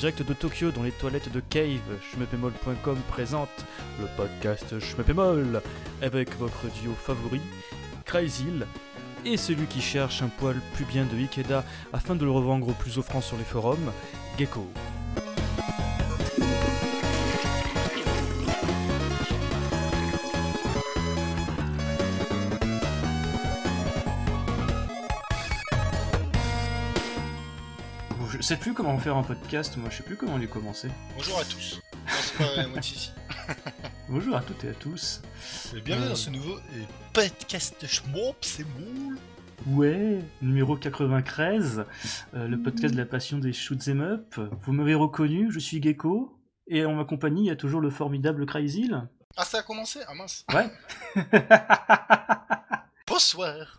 direct de Tokyo dans les toilettes de Cave, schmeppemol.com présente le podcast Schmeppemol avec votre duo favori, Crazyl, et celui qui cherche un poil plus bien de Ikeda afin de le revendre plus offrant sur les forums, Gecko. Sais plus comment faire un podcast, moi je sais plus comment lui commencer. Bonjour à tous. Moi, c'est pas moi ici. Bonjour à toutes et à tous. Et Bienvenue Euh. dans ce nouveau euh, podcast de Schmop, c'est moule. Ouais, numéro 93, euh, le podcast de la passion des shoots 'em up. Vous m'avez reconnu, je suis Gecko, et en ma compagnie, il y a toujours le formidable Crazyl. Ah, ça a commencé? Ah mince. Ouais.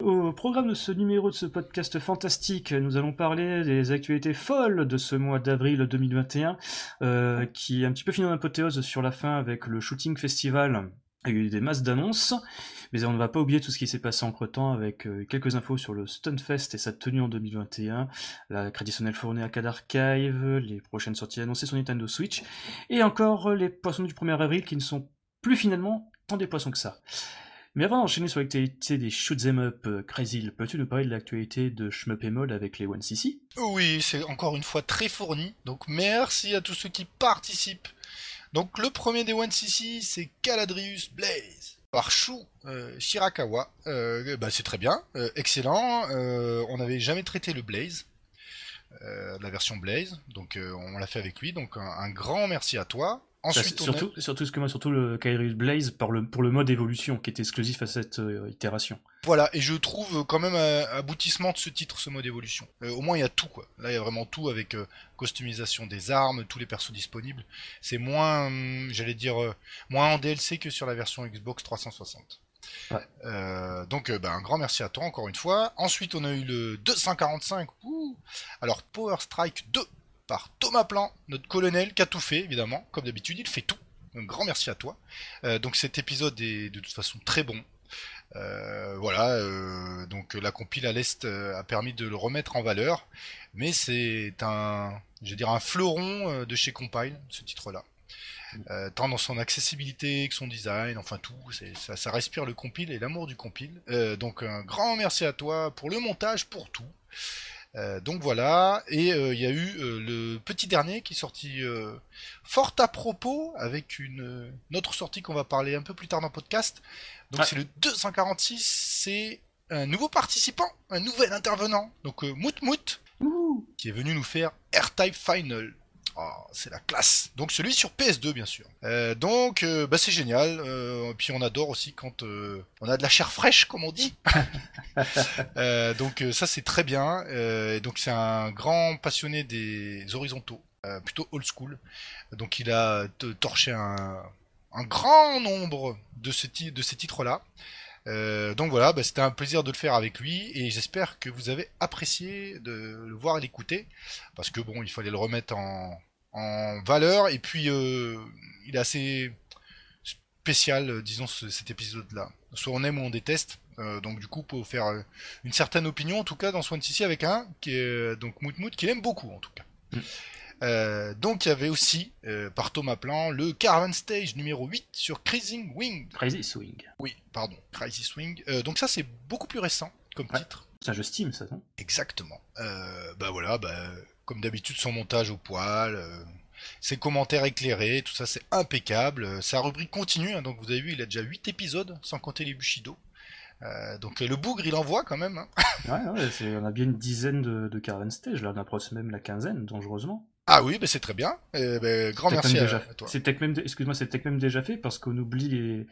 Au programme de ce numéro de ce podcast fantastique, nous allons parler des actualités folles de ce mois d'avril 2021, euh, qui est un petit peu fini en apothéose sur la fin avec le shooting festival. Il y a eu des masses d'annonces, mais on ne va pas oublier tout ce qui s'est passé entre temps avec euh, quelques infos sur le Stunfest et sa tenue en 2021, la traditionnelle fournée Arcade Archive, les prochaines sorties annoncées sur Nintendo Switch, et encore les poissons du 1er avril qui ne sont plus finalement tant des poissons que ça. Mais avant d'enchaîner sur l'actualité des shoot'em up, euh, Crazy, peux-tu nous parler de l'actualité de Shmup avec les 1cc Oui, c'est encore une fois très fourni. Donc merci à tous ceux qui participent. Donc le premier des One CC, c'est Caladrius Blaze. Par Shu euh, Shirakawa. Euh, bah, c'est très bien, excellent. On n'avait jamais traité le Blaze. la version Blaze, donc on l'a fait avec lui, donc un grand merci à toi. Ensuite, on a- surtout, surtout, excuse-moi, surtout le Kairos Blaze pour le, pour le mode évolution qui est exclusif à cette euh, itération. Voilà, et je trouve quand même un aboutissement de ce titre, ce mode évolution. Euh, au moins, il y a tout, quoi. Là, il y a vraiment tout avec euh, customisation des armes, tous les persos disponibles. C'est moins, hum, j'allais dire, euh, moins en DLC que sur la version Xbox 360. Ouais. Euh, donc, euh, bah, un grand merci à toi, encore une fois. Ensuite, on a eu le 245. Ouh Alors, Power Strike 2 Thomas Plan, notre colonel, qui a tout fait, évidemment. Comme d'habitude, il fait tout. Un grand merci à toi. Euh, donc, cet épisode est de toute façon très bon. Euh, voilà, euh, donc la compile à l'Est a permis de le remettre en valeur, mais c'est un, je veux dire, un fleuron de chez Compile, ce titre-là. Tant dans son accessibilité que son design, enfin tout, ça, respire le compile et l'amour du compile. Donc un grand merci à toi pour le montage, pour tout. Euh, donc voilà, et euh, il y a eu euh, le petit dernier qui est sorti euh, fort à propos avec une, euh, une autre sortie qu'on va parler un peu plus tard dans le podcast. Donc Ouais. c'est le 246, c'est un nouveau participant, un nouvel intervenant, donc euh, Mout Mout, Ouh qui est venu nous faire R-Type Final. Oh, c'est la classe. Donc celui sur PS2 bien sûr. Euh, donc euh, bah, c'est génial. Euh, puis on adore aussi quand euh, on a de la chair fraîche comme on dit. Donc ça c'est très bien. Et donc c'est un grand passionné des horizontaux, plutôt old school. Donc il a torché un, un grand nombre de, ce ti- de ces titres-là. Euh, donc voilà, bah, c'était un plaisir de le faire avec lui et j'espère que vous avez apprécié de le voir et l'écouter parce que bon, il fallait le remettre en, valeur et puis euh, il est assez spécial, euh, disons, ce- cet épisode-là. Soit on aime ou on déteste. Donc du coup, pour faire une certaine opinion, en tout cas dans Swan City avec un qui est donc Mout Mout, qu'il aime beaucoup en tout cas. Mm. Euh, donc il y avait aussi, euh, par Thomas Plan, le Caravan Stage numéro 8 sur Crazy Wing. Crazy Swing. Oui, pardon, Crazy Swing. Euh, donc ça c'est beaucoup plus récent comme Ouais. titre. C'est un jeu Steam, ça, non? Exactement. Bah voilà, bah, comme d'habitude son montage au poil, ses commentaires éclairés, tout ça c'est impeccable. Sa rubrique continue, hein, donc vous avez vu, il a déjà 8 épisodes, sans compter les Bushido. Euh, donc euh, le bougre il envoie quand même. hein. Ouais, on a bien une dizaine de, de Caravan Stage, là, on approche même la quinzaine, dangereusement. Ah oui, bah, c'est très bien. Euh, bah, grand merci à, déjà- à toi. C'est peut-être même, excuse-moi, c'est peut-être même déjà fait parce qu'on oublie les...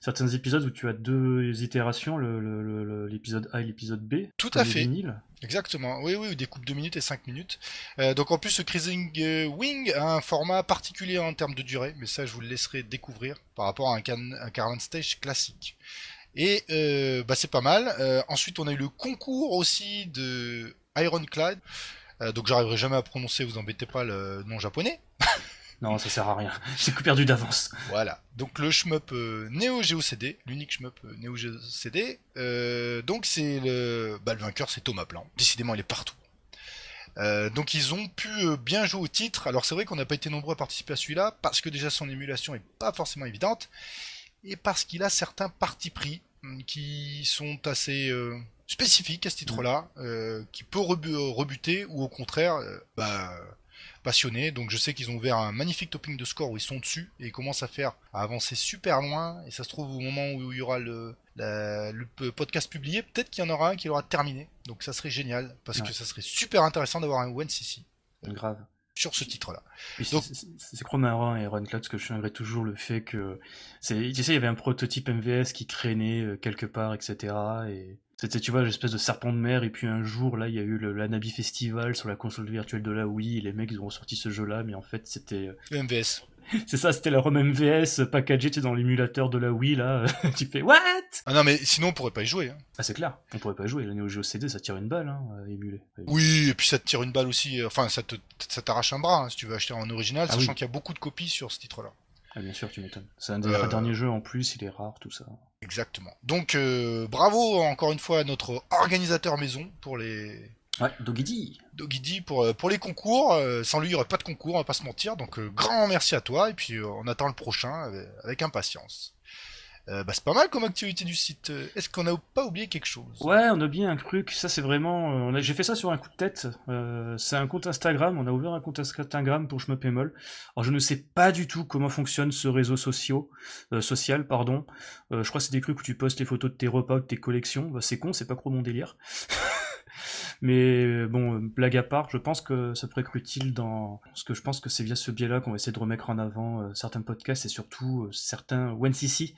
certains épisodes où tu as deux itérations, l'épisode A et l'épisode B. Tout à fait. vinyles. Exactement, oui, oui, des coupes de minutes et 5 minutes. Euh, donc en plus, ce Cruising euh, Wing a un format particulier en termes de durée, mais ça, je vous le laisserai découvrir par rapport à un, can un Caravan Stage classique. Et euh, bah, c'est pas mal. Euh, ensuite, on a eu le concours aussi de Ironclad. Euh, donc j'arriverai jamais à prononcer, vous embêtez pas le nom japonais. Non, ça sert à rien. J'ai perdu d'avance. Voilà. Donc le shmup euh, Neo Geo CD, l'unique shmup euh, Neo Geo CD. Euh, donc c'est le, bah, le vainqueur, c'est Thomas Plan. Décidément, il est partout. Euh, donc ils ont pu euh, bien jouer au titre. Alors c'est vrai qu'on n'a pas été nombreux à participer à celui-là parce que déjà son émulation est pas forcément évidente et parce qu'il a certains partis pris hum, qui sont assez euh, spécifiques à ce titre-là, euh, qui peut rebu- rebuter ou au contraire euh, bah, passionner. Donc je sais qu'ils ont ouvert un magnifique topping de score où ils sont dessus et ils commencent à faire à avancer super loin. Et ça se trouve au moment où il y aura le, la- le p- podcast publié, peut-être qu'il y en aura un qui l'aura terminé. Donc ça serait génial parce Ouais. que ça serait super intéressant d'avoir un OneCC Grave. sur ce titre-là. C'est- et Ron que je regrette toujours le fait que tu sais il y avait un prototype MVS qui traînait euh, quelque part etc et c'était tu vois l'espèce de serpent de mer et puis un jour là il y a eu le l'Anabi Festival sur la console virtuelle de la Wii et les mecs ils ont ressorti ce jeu là mais en fait c'était euh, Le MVS. c'est ça c'était la ROM MVS packagée tu dans l'émulateur de la Wii là tu fais what? Ah non mais sinon on pourrait pas y jouer. hein. ah c'est clair on pourrait pas jouer la Neo Geo CD ça tire une balle hein à émuler Oui, et puis ça te tire une balle aussi. euh, Enfin, ça te, ça t'arrache un bras hein, si tu veux acheter en original, Ah sachant oui. qu'il y a beaucoup de copies sur ce titre-là. Ah, bien sûr tu m'étonnes c'est un des Euh. derniers jeux en plus il est rare tout ça Exactement. Donc euh, bravo encore une fois à notre organisateur maison pour les ouais Doggy Doggy pour euh, pour les concours. Euh, sans lui, il n'y aurait pas de concours, on va pas se mentir. Donc grand merci à toi et puis on attend le prochain avec impatience. Euh, bah, c'est pas mal comme activité du site. Euh, Est-ce qu'on n'a pas oublié quelque chose? Ouais, on a bien un truc. Ça, c'est vraiment. euh, J'ai fait ça sur un coup de tête. C'est un compte Instagram. On a ouvert un compte Instagram pour Je me pémol. Alors, je ne sais pas du tout comment fonctionne ce réseau social. social, pardon. Je crois que c'est des trucs où tu postes les photos de tes repas de tes collections. Bah, c'est con, c'est pas trop mon délire. Mais euh, bon, blague à part, je pense que ça pourrait être utile dans. Parce que je pense que c'est via ce biais-là qu'on va essayer de remettre en avant euh, certains podcasts et surtout euh, certains OneCC.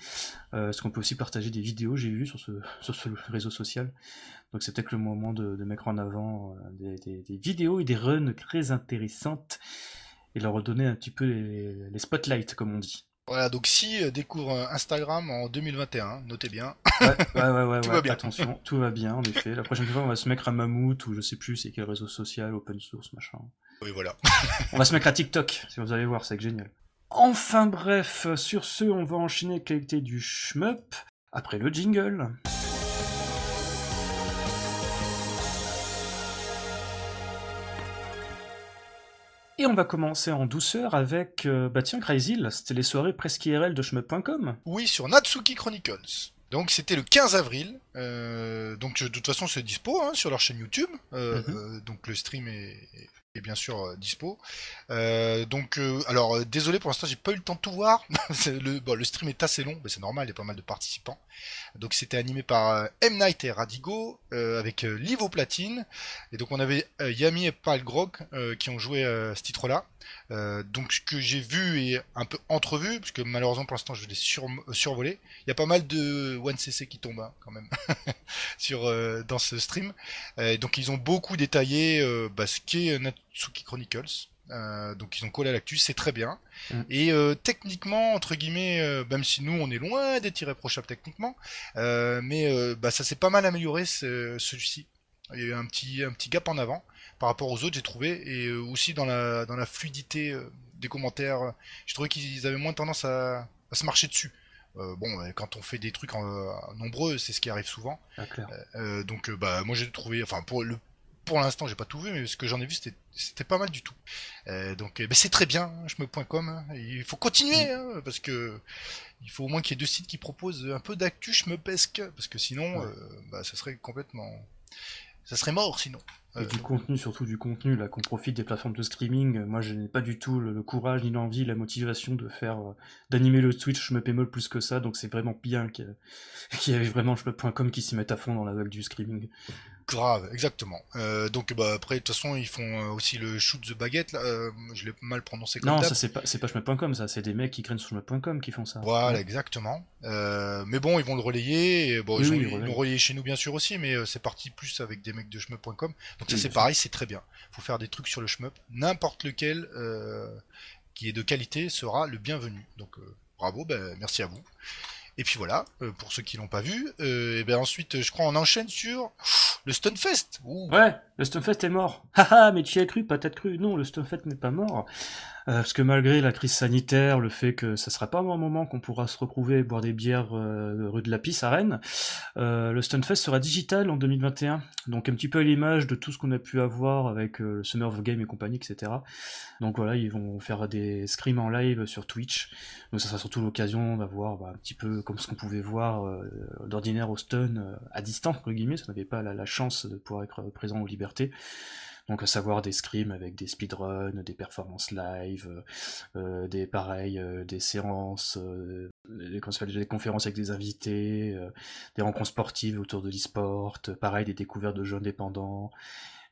Parce qu'on peut aussi partager des vidéos, j'ai vu sur ce, sur ce réseau social. Donc c'est peut-être le moment de, mettre en avant des, vidéos et des runs très intéressantes et leur redonner un petit peu les spotlights, comme on dit. Voilà, donc si euh, découvre euh, Instagram en 2021, notez bien. Ouais, ouais, ouais, ouais, Tout ouais, va bien. attention, tout va bien, en effet. La prochaine fois, on va se mettre à Mammouth ou je sais plus c'est quel réseau social, open source, machin. Oui, voilà. On va se mettre à TikTok, si vous allez voir, c'est génial. Enfin bref, sur ce, on va enchaîner avec l'activité du shmup après le jingle. Et on va commencer en douceur avec, euh, bah tiens, Crazy, c'était les soirées presque IRL de shmup.com. Oui, sur Natsuki Chronicles. Donc c'était le 15 avril. Euh, donc de toute façon c'est dispo hein, sur leur chaîne YouTube. Euh, Mhm. euh, donc le stream est, est bien sûr euh, dispo. Euh, donc euh, alors désolé pour l'instant j'ai pas eu le temps de tout voir. Le, stream est assez long, mais c'est normal, il y a pas mal de participants. Donc c'était animé par M Night et Radigo avec Livo Platine. Et donc on avait Yami et Palgrog euh, qui ont joué ce titre-là. Euh, donc ce que j'ai vu et un peu entrevu, parce que malheureusement pour l'instant je l'ai sur, euh, survolé. Il y a pas mal de One CC qui tombent hein, quand même sur euh, dans ce stream. Euh, donc ils ont beaucoup détaillé euh, bah, ce qu'est Natsuki Chronicles. Euh, donc ils ont collé à l'actu, c'est très bien. Mm. Et euh, techniquement, entre guillemets, euh, même si nous on est loin d'être irréprochable techniquement, euh, mais euh, bah, ça s'est pas mal amélioré ce- celui-ci. Il y a eu un petit, un petit gap en avant par rapport aux autres, j'ai trouvé, et euh, aussi dans la, dans la fluidité euh, des commentaires. euh, J'ai trouvé qu'ils avaient moins tendance à, à se marcher dessus. Euh, bon, euh, quand on fait des trucs en, nombreux, c'est ce qui arrive souvent. Ah. Euh, donc, bah, moi j'ai trouvé, enfin, pour le pour l'instant, j'ai pas tout vu, mais ce que j'en ai vu, c'était pas mal du tout. Euh, donc, bah, c'est très bien, hein, je me.com. hein. Il faut continuer, hein, parce que il faut au moins qu'il y ait deux sites qui proposent un peu d'actu, je me pesque, parce que sinon, Ouais. euh, bah, ça serait complètement, ça serait mort sinon. Et du contenu, surtout du contenu, là, qu'on profite des plateformes de streaming. Moi, je n'ai pas du tout le, le courage, ni l'envie, la motivation de faire, euh, d'animer le Twitch, je me pémole plus que ça, donc c'est vraiment bien qu'il y ait- qu'il y ait vraiment shmup.com qui s'y mette à fond dans la vague du streaming. Grave, exactement. Euh, donc bah après de toute façon ils font euh, aussi le shoot the baguette là, euh, je l'ai mal prononcé comme Non, ça c'est pas, c'est pas shmup.com, ça, c'est des mecs qui craignent sur shmup.com qui font ça. Voilà, exactement. Euh, mais bon, ils vont le relayer. Et, bon, Oui, ils, oui, ils ils relayent. l'ont relayé chez nous bien sûr aussi, mais c'est parti plus avec des mecs de shmup.com. Donc ça c'est pareil, c'est très bien. Faut faire des trucs sur le shmup. N'importe lequel qui est de qualité sera le bienvenu. Donc bravo, ben, merci à vous. Et puis voilà, euh, pour ceux qui l'ont pas vu. Euh, et ben ensuite, je crois on enchaîne sur le Stunfest. Ouh, Ouais, le Stunfest est mort. Haha, mais tu y as cru, pas peut-être cru. Non, le Stunfest n'est pas mort. Euh, parce que malgré la crise sanitaire, le fait que ça sera pas un moment qu'on pourra se retrouver et boire des bières euh, rue de la Pisse à Rennes, euh, le Stunfest sera digital en 2021. Donc un petit peu à l'image de tout ce qu'on a pu avoir avec le Summer of Game et compagnie, etc. Donc voilà, ils vont faire des scrims en live sur Twitch. Donc ça sera surtout l'occasion d'avoir bah, un petit peu comme ce qu'on pouvait voir d'ordinaire au Stun à distance, entre guillemets. Ça n'avait pas la, la, chance de pouvoir être présent aux libertés. Donc à savoir des scrims avec des speedruns, des performances live, euh, euh des pareils, euh, des séances, euh, des, des, conférences avec des invités, des rencontres sportives autour de l'e-sport, pareil des découvertes de jeux indépendants,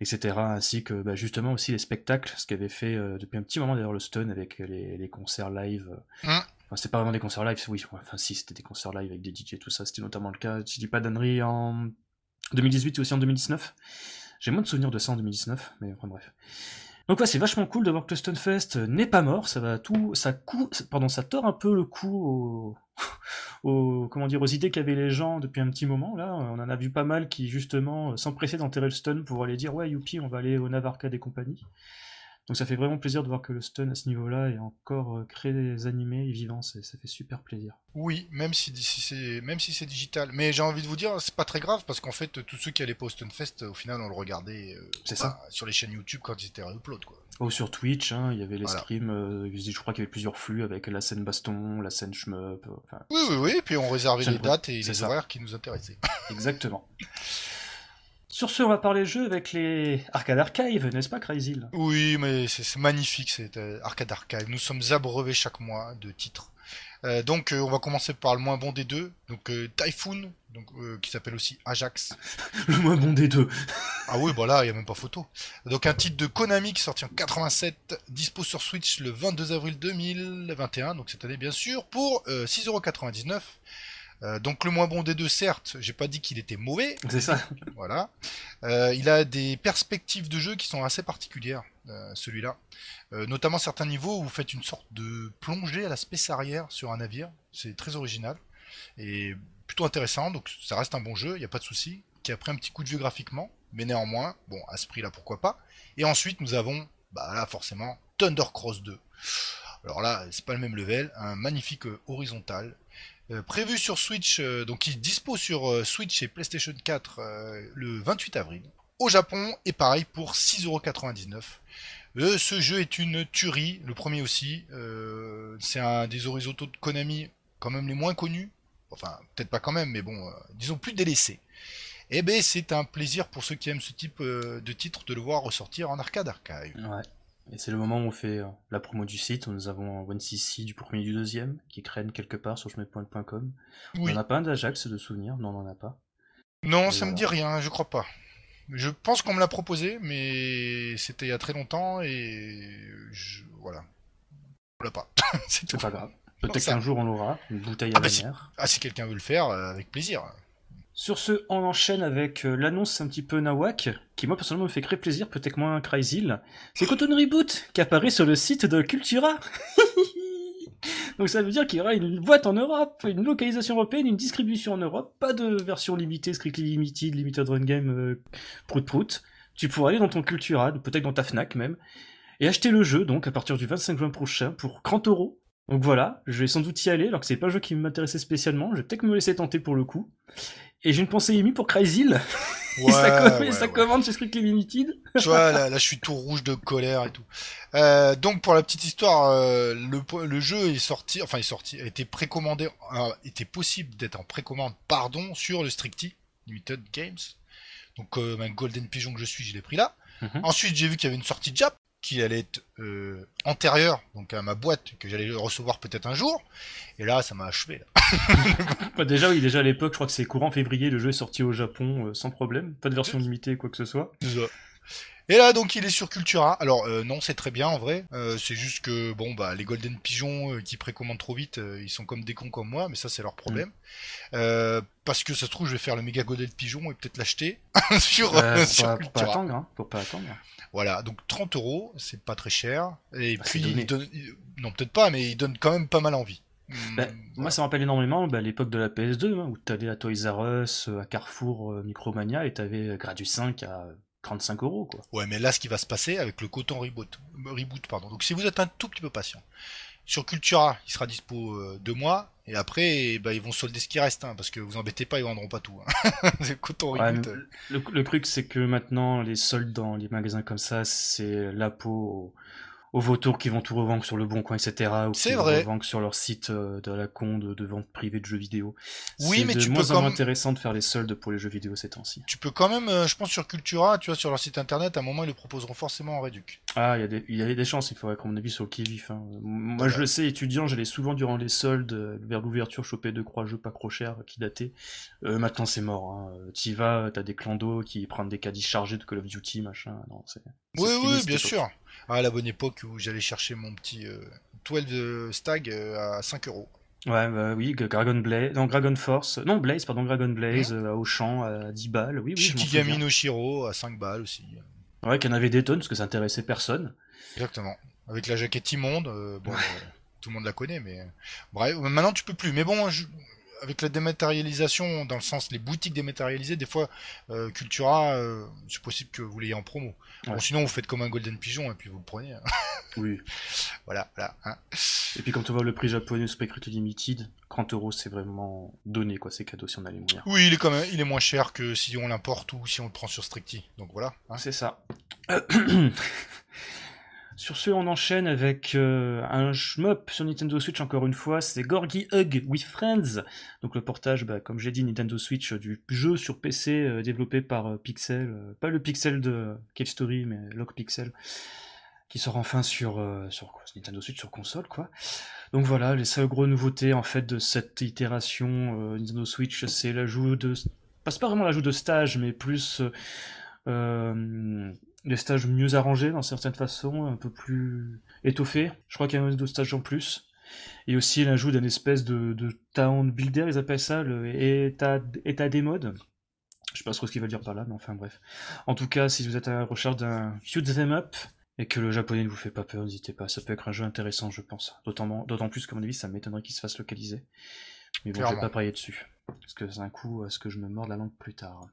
etc. Ainsi que bah, justement aussi les spectacles, ce qu'avait fait depuis un petit moment d'ailleurs le Stun avec les, les concerts live. Mmh. Enfin, c'était pas vraiment des concerts live, oui, enfin si, c'était des concerts live avec des DJ et tout ça, c'était notamment le cas, si je dis pas d'annerie en 2018 et aussi en 2019. J'ai moins de souvenirs de ça en 2019, mais enfin bref. Donc ouais, c'est vachement cool de voir que le Stunfest n'est pas mort, ça va tout, ça cou, pardon, ça tord un peu le coup aux, comment dire, aux idées qu'avaient les gens depuis un petit moment. Là, on en a vu pas mal qui justement s'empressaient d'enterrer le stun pour aller dire ouais youpi, on va aller au Navarcade et compagnie. Donc ça fait vraiment plaisir de voir que le stun à ce niveau-là est encore euh, créé des animés et vivant, ça fait super plaisir. Oui, même si, c'est même si c'est digital. Mais j'ai envie de vous dire, c'est pas très grave parce qu'en fait, tous ceux qui allaient pas au Stunfest, au final, on le regardait euh, c'est ça. sur les chaînes YouTube quand ils étaient upload quoi. Oh, sur Twitch, hein, il y avait les streams, euh, je crois qu'il y avait plusieurs flux avec la scène baston, la scène shmup. oui, oui, oui, et puis on réservait les dates et les horaires qui nous intéressaient. Exactement. Sur ce, on va parler jeux avec les Arcade Archive, n'est-ce pas, Crazy Oui, mais c'est magnifique, c'est euh, Arcade Archive. Nous sommes abreuvés chaque mois de titres. Euh, donc, euh, on va commencer par le moins bon des deux. Donc, Typhoon, donc, qui s'appelle aussi Ajax. le moins bon des deux. ah oui, bah là, il n'y a même pas photo. Donc, un titre de Konami qui est sorti en 87, dispo sur Switch le 22 avril 2021, donc cette année, bien sûr, pour 6,99€. Euh, donc le moins bon des deux, certes, j'ai pas dit qu'il était mauvais. C'est ça. Voilà. Euh, il a des perspectives de jeu qui sont assez particulières, euh, celui-là. notamment certains niveaux où vous faites une sorte de plongée à la arrière sur un navire. C'est très original et plutôt intéressant. Donc ça reste un bon jeu, il n'y a pas de souci. Qui a pris un petit coup de vieux graphiquement, mais néanmoins, bon, à ce prix-là, pourquoi pas. Et ensuite, nous avons, bah là, forcément, Thunder Cross 2. Alors là, c'est pas le même level, un magnifique horizontal prévu sur Switch, euh, donc qui dispose sur euh, Switch et PlayStation 4 le 28 avril. Au Japon, et pareil pour 6,99€. ce jeu est une tuerie, le premier aussi. c'est un des horizontaux de Konami, quand même les moins connus. Enfin, peut-être pas quand même, mais bon, disons plus délaissés. Et eh ben, c'est un plaisir pour ceux qui aiment ce type de titre de le voir ressortir en arcade archive. Et c'est le moment où on fait euh, la promo du site, nous avons un cc du premier et du deuxième, qui traîne quelque part sur chemin.com. On n'en a pas un d'Ajax de souvenir Non, on n'en a pas. Non, ça me dit rien, je crois pas. Je pense qu'on me l'a proposé, mais c'était il y a très longtemps et voilà. On l'a pas. c'est pas grave. Peut-être qu'un jour on l'aura, une bouteille à ah bah la mer. Ah, si quelqu'un veut le faire, euh, avec plaisir. Sur ce, on enchaîne avec euh, l'annonce un petit peu nawak, qui moi personnellement me fait très plaisir, peut-être moins Crazy. C'est Cotton Reboot qui apparaît sur le site de Cultura. Donc ça veut dire qu'il y aura une boîte en Europe, une localisation européenne, une distribution en Europe, pas de version limitée, strictly limited, limited run game, euh, prout prout. Tu pourras aller dans ton Cultura, peut-être dans ta Fnac même, et acheter le jeu donc à partir du 25 juin prochain pour 30 euros. Donc voilà, je vais sans doute y aller, alors que c'est pas un jeu qui m'intéressait spécialement, je vais peut-être me laisser tenter pour le coup. Et j'ai une pensée émue pour Crazy Ouais, ça, commande chez Strictly Limited. tu vois, là, là, je suis tout rouge de colère et tout. Euh, donc, pour la petite histoire, euh, le, le, jeu est sorti, enfin, est sorti, a été précommandé, euh, était possible d'être en précommande, pardon, sur le Strictly Limited Games. Donc, euh, un Golden Pigeon que je suis, je l'ai pris là. Mhm. Ensuite, j'ai vu qu'il y avait une sortie Jap qui allait être euh, antérieure donc à ma boîte que j'allais recevoir peut-être un jour. Et là ça m'a achevé bah, déjà oui déjà à l'époque je crois que c'est courant février le jeu est sorti au Japon euh, sans problème. Pas de version limitée quoi que ce soit et là donc il est sur Cultura alors euh, non c'est très bien en vrai euh, c'est juste que bon bah les Golden Pigeons qui précommandent trop vite ils sont comme des cons comme moi mais ça c'est leur problème mm. parce que ça se trouve je vais faire le méga Golden Pigeon et peut-être l'acheter sur, sur Cultura. pas attendre hein, faut pas attendre voilà, donc 30 euros, c'est pas très cher. Et bah, puis, il donne... non, peut-être pas, mais il donne quand même pas mal envie. Bah, hmm, moi, ça me rappelle énormément bah, l'époque de la PS2, hein, où tu allais à Toys R Us, à Carrefour, euh, Micromania, et tu avais Gradu 5 à 35 euros, quoi. Ouais, mais là, ce qui va se passer avec le coton reboot, reboot pardon. Donc, si vous êtes un tout petit peu patient, sur Cultura, il sera dispo euh, deux mois, et après, bah, ils vont solder ce qui reste, hein, parce que vous embêtez pas, ils vendront pas tout. Hein. c'est coton Ouais, reboot. mais euh. le, le truc, c'est que maintenant, les soldes dans les magasins comme ça, c'est la peau aux vautours qui vont tout revendre sur le bon coin, etc. Ou qui vrai. revendent sur leur site euh, de la con de, de vente privée de jeux vidéo. Oui, mais de tu peux moins en quand même- intéressant de faire les soldes pour les jeux vidéo ces temps-ci. Tu peux quand même, euh, je pense, sur Cultura, tu vois, sur leur site internet, à un moment, ils le proposeront forcément en réduc. Ah, il y, a des- y a des chances, il faudrait qu'à mon avis sur le qui-vif. hein. Moi, Voilà. je le sais, étudiant, j'allais souvent durant les soldes, euh, vers l'ouverture, choper deux, trois jeux pas trop chers qui dataient. Euh, maintenant, c'est mort. Hein. T'y vas, t'as des clandos qui prennent des caddies chargés de Call of Duty, machin. Non, c'est, Oui, oui, bien sûr. Ah, à la bonne époque où j'allais chercher mon petit euh, 12 Stag euh, à 5 euros. Ouais, bah oui, Dragon Blaze, non, Dragon Force, non, Blaze, pardon, Dragon Blaze, euh, au champ, à 10 balles, oui, oui, Shikigami no Shiro à 5 balles aussi. Ouais, qu'il y en avait des tonnes, parce que ça intéressait personne. Exactement. Avec la jaquette immonde, euh, bon, euh, tout le monde la connaît, mais euh, bref, maintenant tu peux plus. Mais bon, je- avec la dématérialisation, dans le sens les boutiques dématérialisées, des fois euh, Cultura, euh, c'est possible que vous l'ayez en promo. Bon, sinon, vous faites comme un Golden Pigeon et puis vous le prenez. hein. Oui. voilà, voilà. hein. Et puis quand on voit le prix japonais Spectre Limited, 30 euros, c'est vraiment donné, quoi, c'est cadeau si on a les moyens. Oui, il est quand même, il est moins cher que si on l'importe ou si on le prend sur Strictly. Donc voilà. hein. C'est ça. Sur ce, on enchaîne avec euh, un shmup sur Nintendo Switch, encore une fois, c'est Gorgy Hug with Friends. Donc le portage, bah, comme j'ai dit, Nintendo Switch euh, du jeu sur PC euh, développé par Pixel, pas le Pixel de Cave Story, mais Lock Pixel, qui sort enfin sur, Nintendo Switch sur console, quoi. Donc voilà, les seules grosses nouveautés en fait de cette itération Nintendo Switch, c'est l'ajout de, pas vraiment l'ajout de stage, mais plus des stages mieux arrangés dans certaines façons, un peu plus étoffés. Je crois qu'il y a un de stages en plus. Et aussi l'ajout d'un espèce de, de town builder, ils appellent ça, le état, état des modes. Je sais pas trop ce qu'ils veulent dire par là, mais enfin bref. En tout cas, si vous êtes à la recherche d'un shoot them up et que le japonais ne vous fait pas peur, n'hésitez pas. Ça peut être un jeu intéressant, je pense. D'autant, d'autant plus qu'à mon avis, ça m'étonnerait qu'il se fasse localiser. Mais bon, je vais pas parier dessus. Parce que c'est un coup à ce que je me mords la langue plus tard.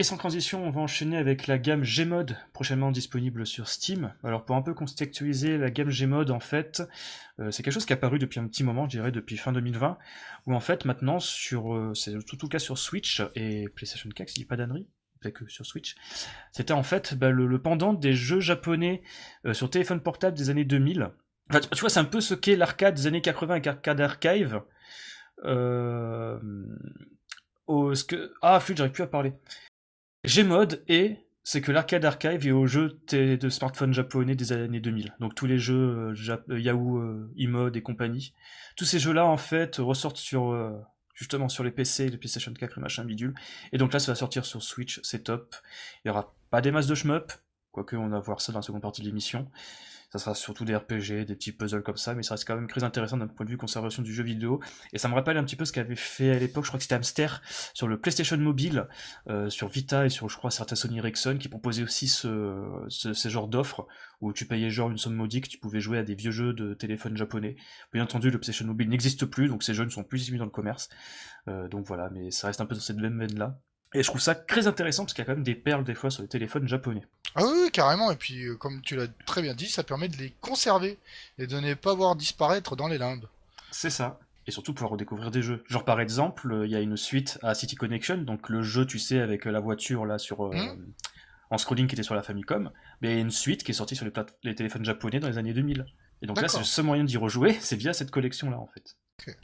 Et sans transition, on va enchaîner avec la gamme Gmod, prochainement disponible sur Steam. Alors pour un peu contextualiser la gamme Gmod, en fait, euh, c'est quelque chose qui est apparu depuis un petit moment, je dirais depuis fin 2020, où en fait maintenant, sur, euh, c'est tout, cas sur Switch et PlayStation 4, si je dis pas d'annerie, que sur Switch, c'était en fait bah, le, pendant des jeux japonais euh, sur téléphone portable des années 2000. Enfin, tu vois, c'est un peu ce qu'est l'arcade des années 80 avec Arcade Archive. Ah, flûte, j'arrive plus à parler. Gmod et c'est que l'arcade archive est aux jeux de smartphones japonais des années 2000. Donc tous les jeux euh, euh, Yahoo, euh, eMod et compagnie. Tous ces jeux-là en fait ressortent sur euh, justement sur les PC, les PlayStation 4 et machin bidule. Et donc là ça va sortir sur Switch, c'est top. Il aura pas des masses de shmup, quoique on va voir ça dans la seconde partie de l'émission. Ça sera surtout des RPG, des petits puzzles comme ça, mais ça reste quand même très intéressant d'un point de vue conservation du jeu vidéo. Et ça me rappelle un petit peu ce qu'avait fait à l'époque, je crois que c'était Hamster, sur le PlayStation Mobile, euh, sur Vita et sur, je crois, certains Sony Ericsson, qui proposaient aussi ce, genres d'offres, où tu payais genre une somme modique, tu pouvais jouer à des vieux jeux de téléphone japonais. Bien entendu, le PlayStation Mobile n'existe plus, donc ces jeux ne sont plus distribués dans le commerce. Euh, donc voilà, mais ça reste un peu dans cette même veine-là. Et je trouve ça très intéressant, parce qu'il y a quand même des perles des fois sur les téléphones japonais. Ah oui, oui, carrément. Et puis, euh, comme tu l'as très bien dit, ça permet de les conserver et de ne pas voir disparaître dans les limbes. C'est ça. Et surtout pouvoir redécouvrir des jeux. Genre par exemple, euh, il y a une suite à City Connection, donc le jeu, tu sais, avec euh, la voiture là sur euh, Mhm. en scrolling qui était sur la Famicom, mais il y a une suite qui est sortie sur les, téléphones japonais dans les années 2000. Et donc là, c'est le seul moyen d'y rejouer, c'est via cette collection là en fait.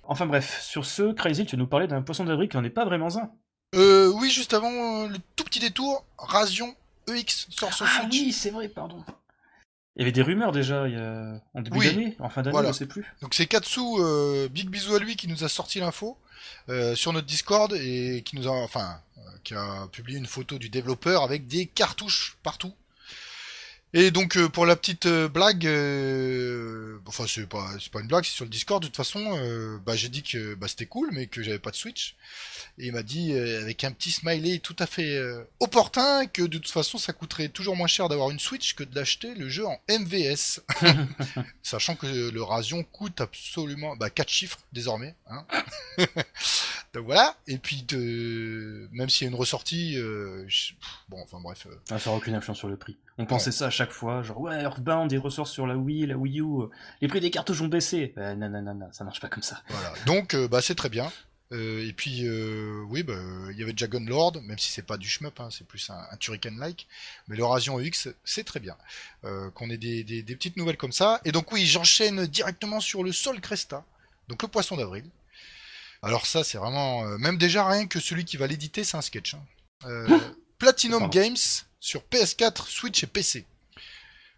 Enfin bref, sur ce, Crazy, tu nous parlais d'un poisson d'avril qui n'en est pas vraiment un. Euh, oui, juste avant euh, le tout petit détour, Rasion EX sort sur Ah Switch. oui, c'est vrai, pardon. Il y avait des rumeurs déjà il y a... en début Oui. d'année, en fin d'année, Voilà. je sais plus. Donc c'est Katsu, euh, big bisou à lui qui nous a sorti l'info euh, sur notre Discord et qui nous a, enfin, euh, qui a publié une photo du développeur avec des cartouches partout. Et donc euh, pour la petite euh, blague, euh, enfin c'est pas c'est pas une blague, c'est sur le Discord. De toute façon, bah j'ai dit que bah, c'était cool, mais que j'avais pas de Switch. Et il m'a dit avec un petit smiley tout à fait opportun que de toute façon ça coûterait toujours moins cher d'avoir une Switch que de l'acheter le jeu en MVS, sachant que le Rasion coûte absolument bah, 4 chiffres désormais. Hein donc voilà. Et puis de... même s'il y a une ressortie, je- bon enfin bref. Ah, ça n'aura aucune influence sur le prix. On pensait ça à chaque fois, genre ouais, Earthbound il ressort sur la Wii, la Wii U, euh, les prix des cartouches ont baissé. Bah, non, non, non, non, ça marche pas comme ça. Voilà. Donc, euh, bah, c'est très bien. Euh, et puis, euh, oui, bah, il y avait déjà Gunlord, même si c'est pas du shmup, hein, c'est plus un, un Turrican-like. Mais le Rasion X, c'est très bien. Qu'on ait des, des- des petites nouvelles comme ça. Et donc, oui, j'enchaîne directement sur le Sol Cresta, donc le poisson d'avril. Alors, ça, c'est vraiment. même déjà, rien que celui qui va l'éditer, c'est un sketch. hein. Platinum Pardon. Games sur PS4, Switch et PC.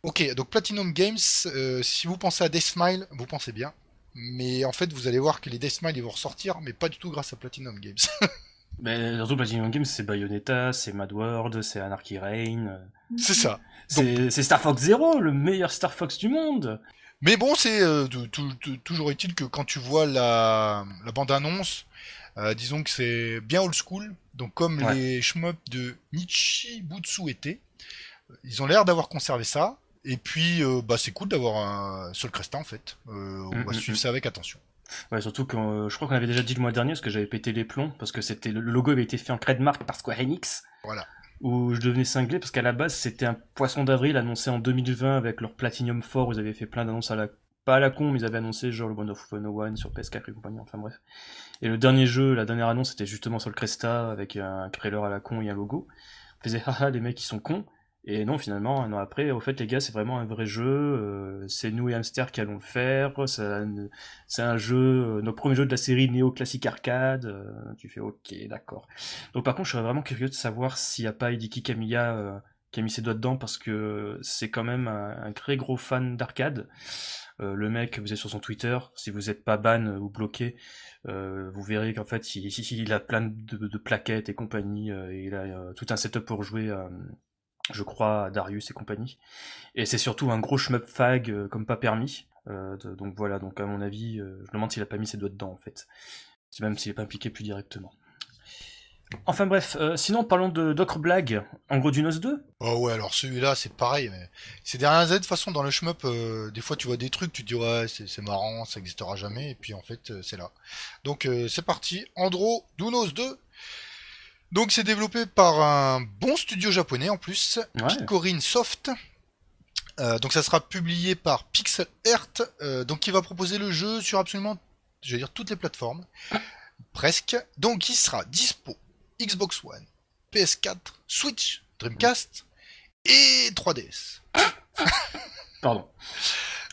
Ok, donc Platinum Games, euh, si vous pensez à Death Smile, vous pensez bien. Mais en fait, vous allez voir que les Death Smile ils vont ressortir, mais pas du tout grâce à Platinum Games. Mais surtout Platinum Games, c'est Bayonetta, c'est Mad World, c'est Anarchy Reign, c'est ça. c'est Star Fox Zero, le meilleur Star Fox du monde. Mais bon, c'est euh, tou- tou- tou- toujours est-il que quand tu vois la, la bande-annonce, euh, disons que c'est bien old school. Donc comme Ouais. les shmups de Nichibutsu étaient, ils ont l'air d'avoir conservé ça. Et puis, euh, bah, c'est cool d'avoir un Sol Cresta en fait. Euh, on Mm, va mm, suivre mm. ça avec attention. Ouais, surtout que euh, je crois qu'on avait déjà dit le mois dernier, parce que j'avais pété les plombs, parce que c'était le logo avait été fait en trademark par Square Enix. Voilà. Où je devenais cinglé, parce qu'à la base c'était un poisson d'avril annoncé en 2020 avec leur Platinum 4, où ils avaient fait plein d'annonces à la... Pas à la con, mais ils avaient annoncé genre le One of One sur PS4 et compagnie, enfin bref. Et le dernier jeu, la dernière annonce, c'était justement sur le Cresta, avec un trailer à la con et un logo. On faisait haha, les mecs ils sont cons. Et non, finalement, un an après, au fait, les gars, c'est vraiment un vrai jeu. euh, c'est nous et Hamster qui allons le faire. C'est un jeu, euh, notre premier jeu de la série Néo Classique Arcade. euh, tu fais OK, d'accord. Donc par contre, je serais vraiment curieux de savoir s'il n'y a pas Hideki Kamiya euh, qui a mis ses doigts dedans parce que c'est quand même un, un très gros fan d'arcade. Euh, le mec, vous êtes sur son Twitter, si vous n'êtes pas ban ou bloqué, euh, vous verrez qu'en fait, il, il- a plein de, plaquettes et compagnie. euh, et il a euh, tout un setup pour jouer, euh, je crois, à Darius et compagnie. Et c'est surtout un gros shmup fag euh, comme pas permis. Euh, donc voilà, donc à mon avis, euh, je me demande s'il a pas mis ses doigts dedans en fait. Même s'il est pas impliqué plus directement. Enfin bref, euh, sinon parlons de Docre Blague, en gros du NOS 2. Oh ouais, alors celui-là, c'est pareil. Mais ces dernières années, de toute façon, dans le shmup, euh, des fois, tu vois des trucs, tu te dis ouais, c'est marrant, ça n'existera jamais, et puis en fait, euh, c'est là. Donc c'est parti. Andro Dunos 2. Donc c'est développé par un bon studio japonais en plus, Ouais. Picorin Soft. Euh, donc ça sera publié par Pixel Earth, euh, donc qui va proposer le jeu sur absolument, je dire toutes les plateformes, presque. Donc il sera dispo Xbox One, PS4, Switch, Dreamcast et 3DS. Pardon.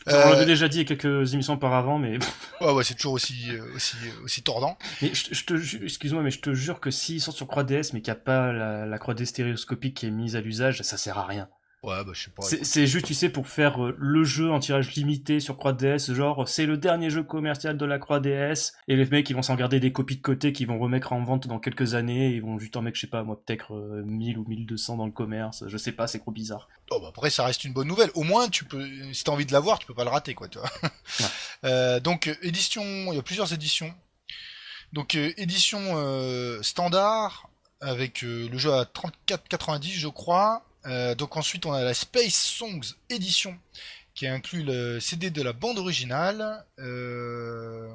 Euh, On l'avait déjà dit quelques émissions auparavant, mais, Ouais ouais, c'est toujours aussi euh, aussi aussi tordant. mais je, je te excuse-moi, mais je te jure que s'ils sortent sur 3DS, mais qu'il n'y a pas la, la 3D stéréoscopique qui est mise à l'usage, ça sert à rien. Ouais, bah je sais pas. C'est juste, tu sais, pour faire euh, le jeu en tirage limité sur Croix DS, genre c'est le dernier jeu commercial de la Croix DS, et les mecs ils vont s'en garder des copies de côté qu'ils vont remettre en vente dans quelques années, et ils vont juste en mettre, je sais pas, moi peut-être euh, 1000 ou 1200 dans le commerce, je sais pas, c'est trop bizarre. Oh, bah, après, ça reste une bonne nouvelle. Au moins, tu peux, si t'as envie de l'avoir, tu peux pas le rater, quoi, tu vois. Euh, donc, euh, édition, il y a plusieurs éditions. Donc, euh, édition euh, standard, avec euh, le jeu à 34,90, je crois. Euh, donc, ensuite, on a la Space Songs édition, qui inclut le CD de la bande originale. Euh,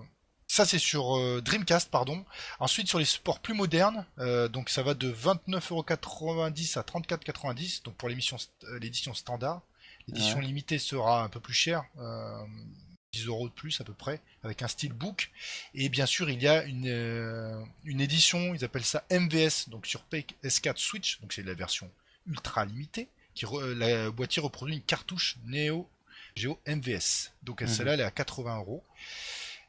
ça, c'est sur euh, Dreamcast, pardon. Ensuite, sur les supports plus modernes, donc ça va de 29,90€ à 34,90€, donc pour l'émission l'édition standard. L'édition Ouais. limitée sera un peu plus chère, euh, 10 euros de plus à peu près, avec un steelbook. Et bien sûr, il y a une, euh, une édition, ils appellent ça MVS, donc sur PS4 Switch, donc c'est la version ultra limitée, qui re- la boîtier reproduit une cartouche Neo Geo MVS. Donc Mhm. celle-là, elle est à 80 euros.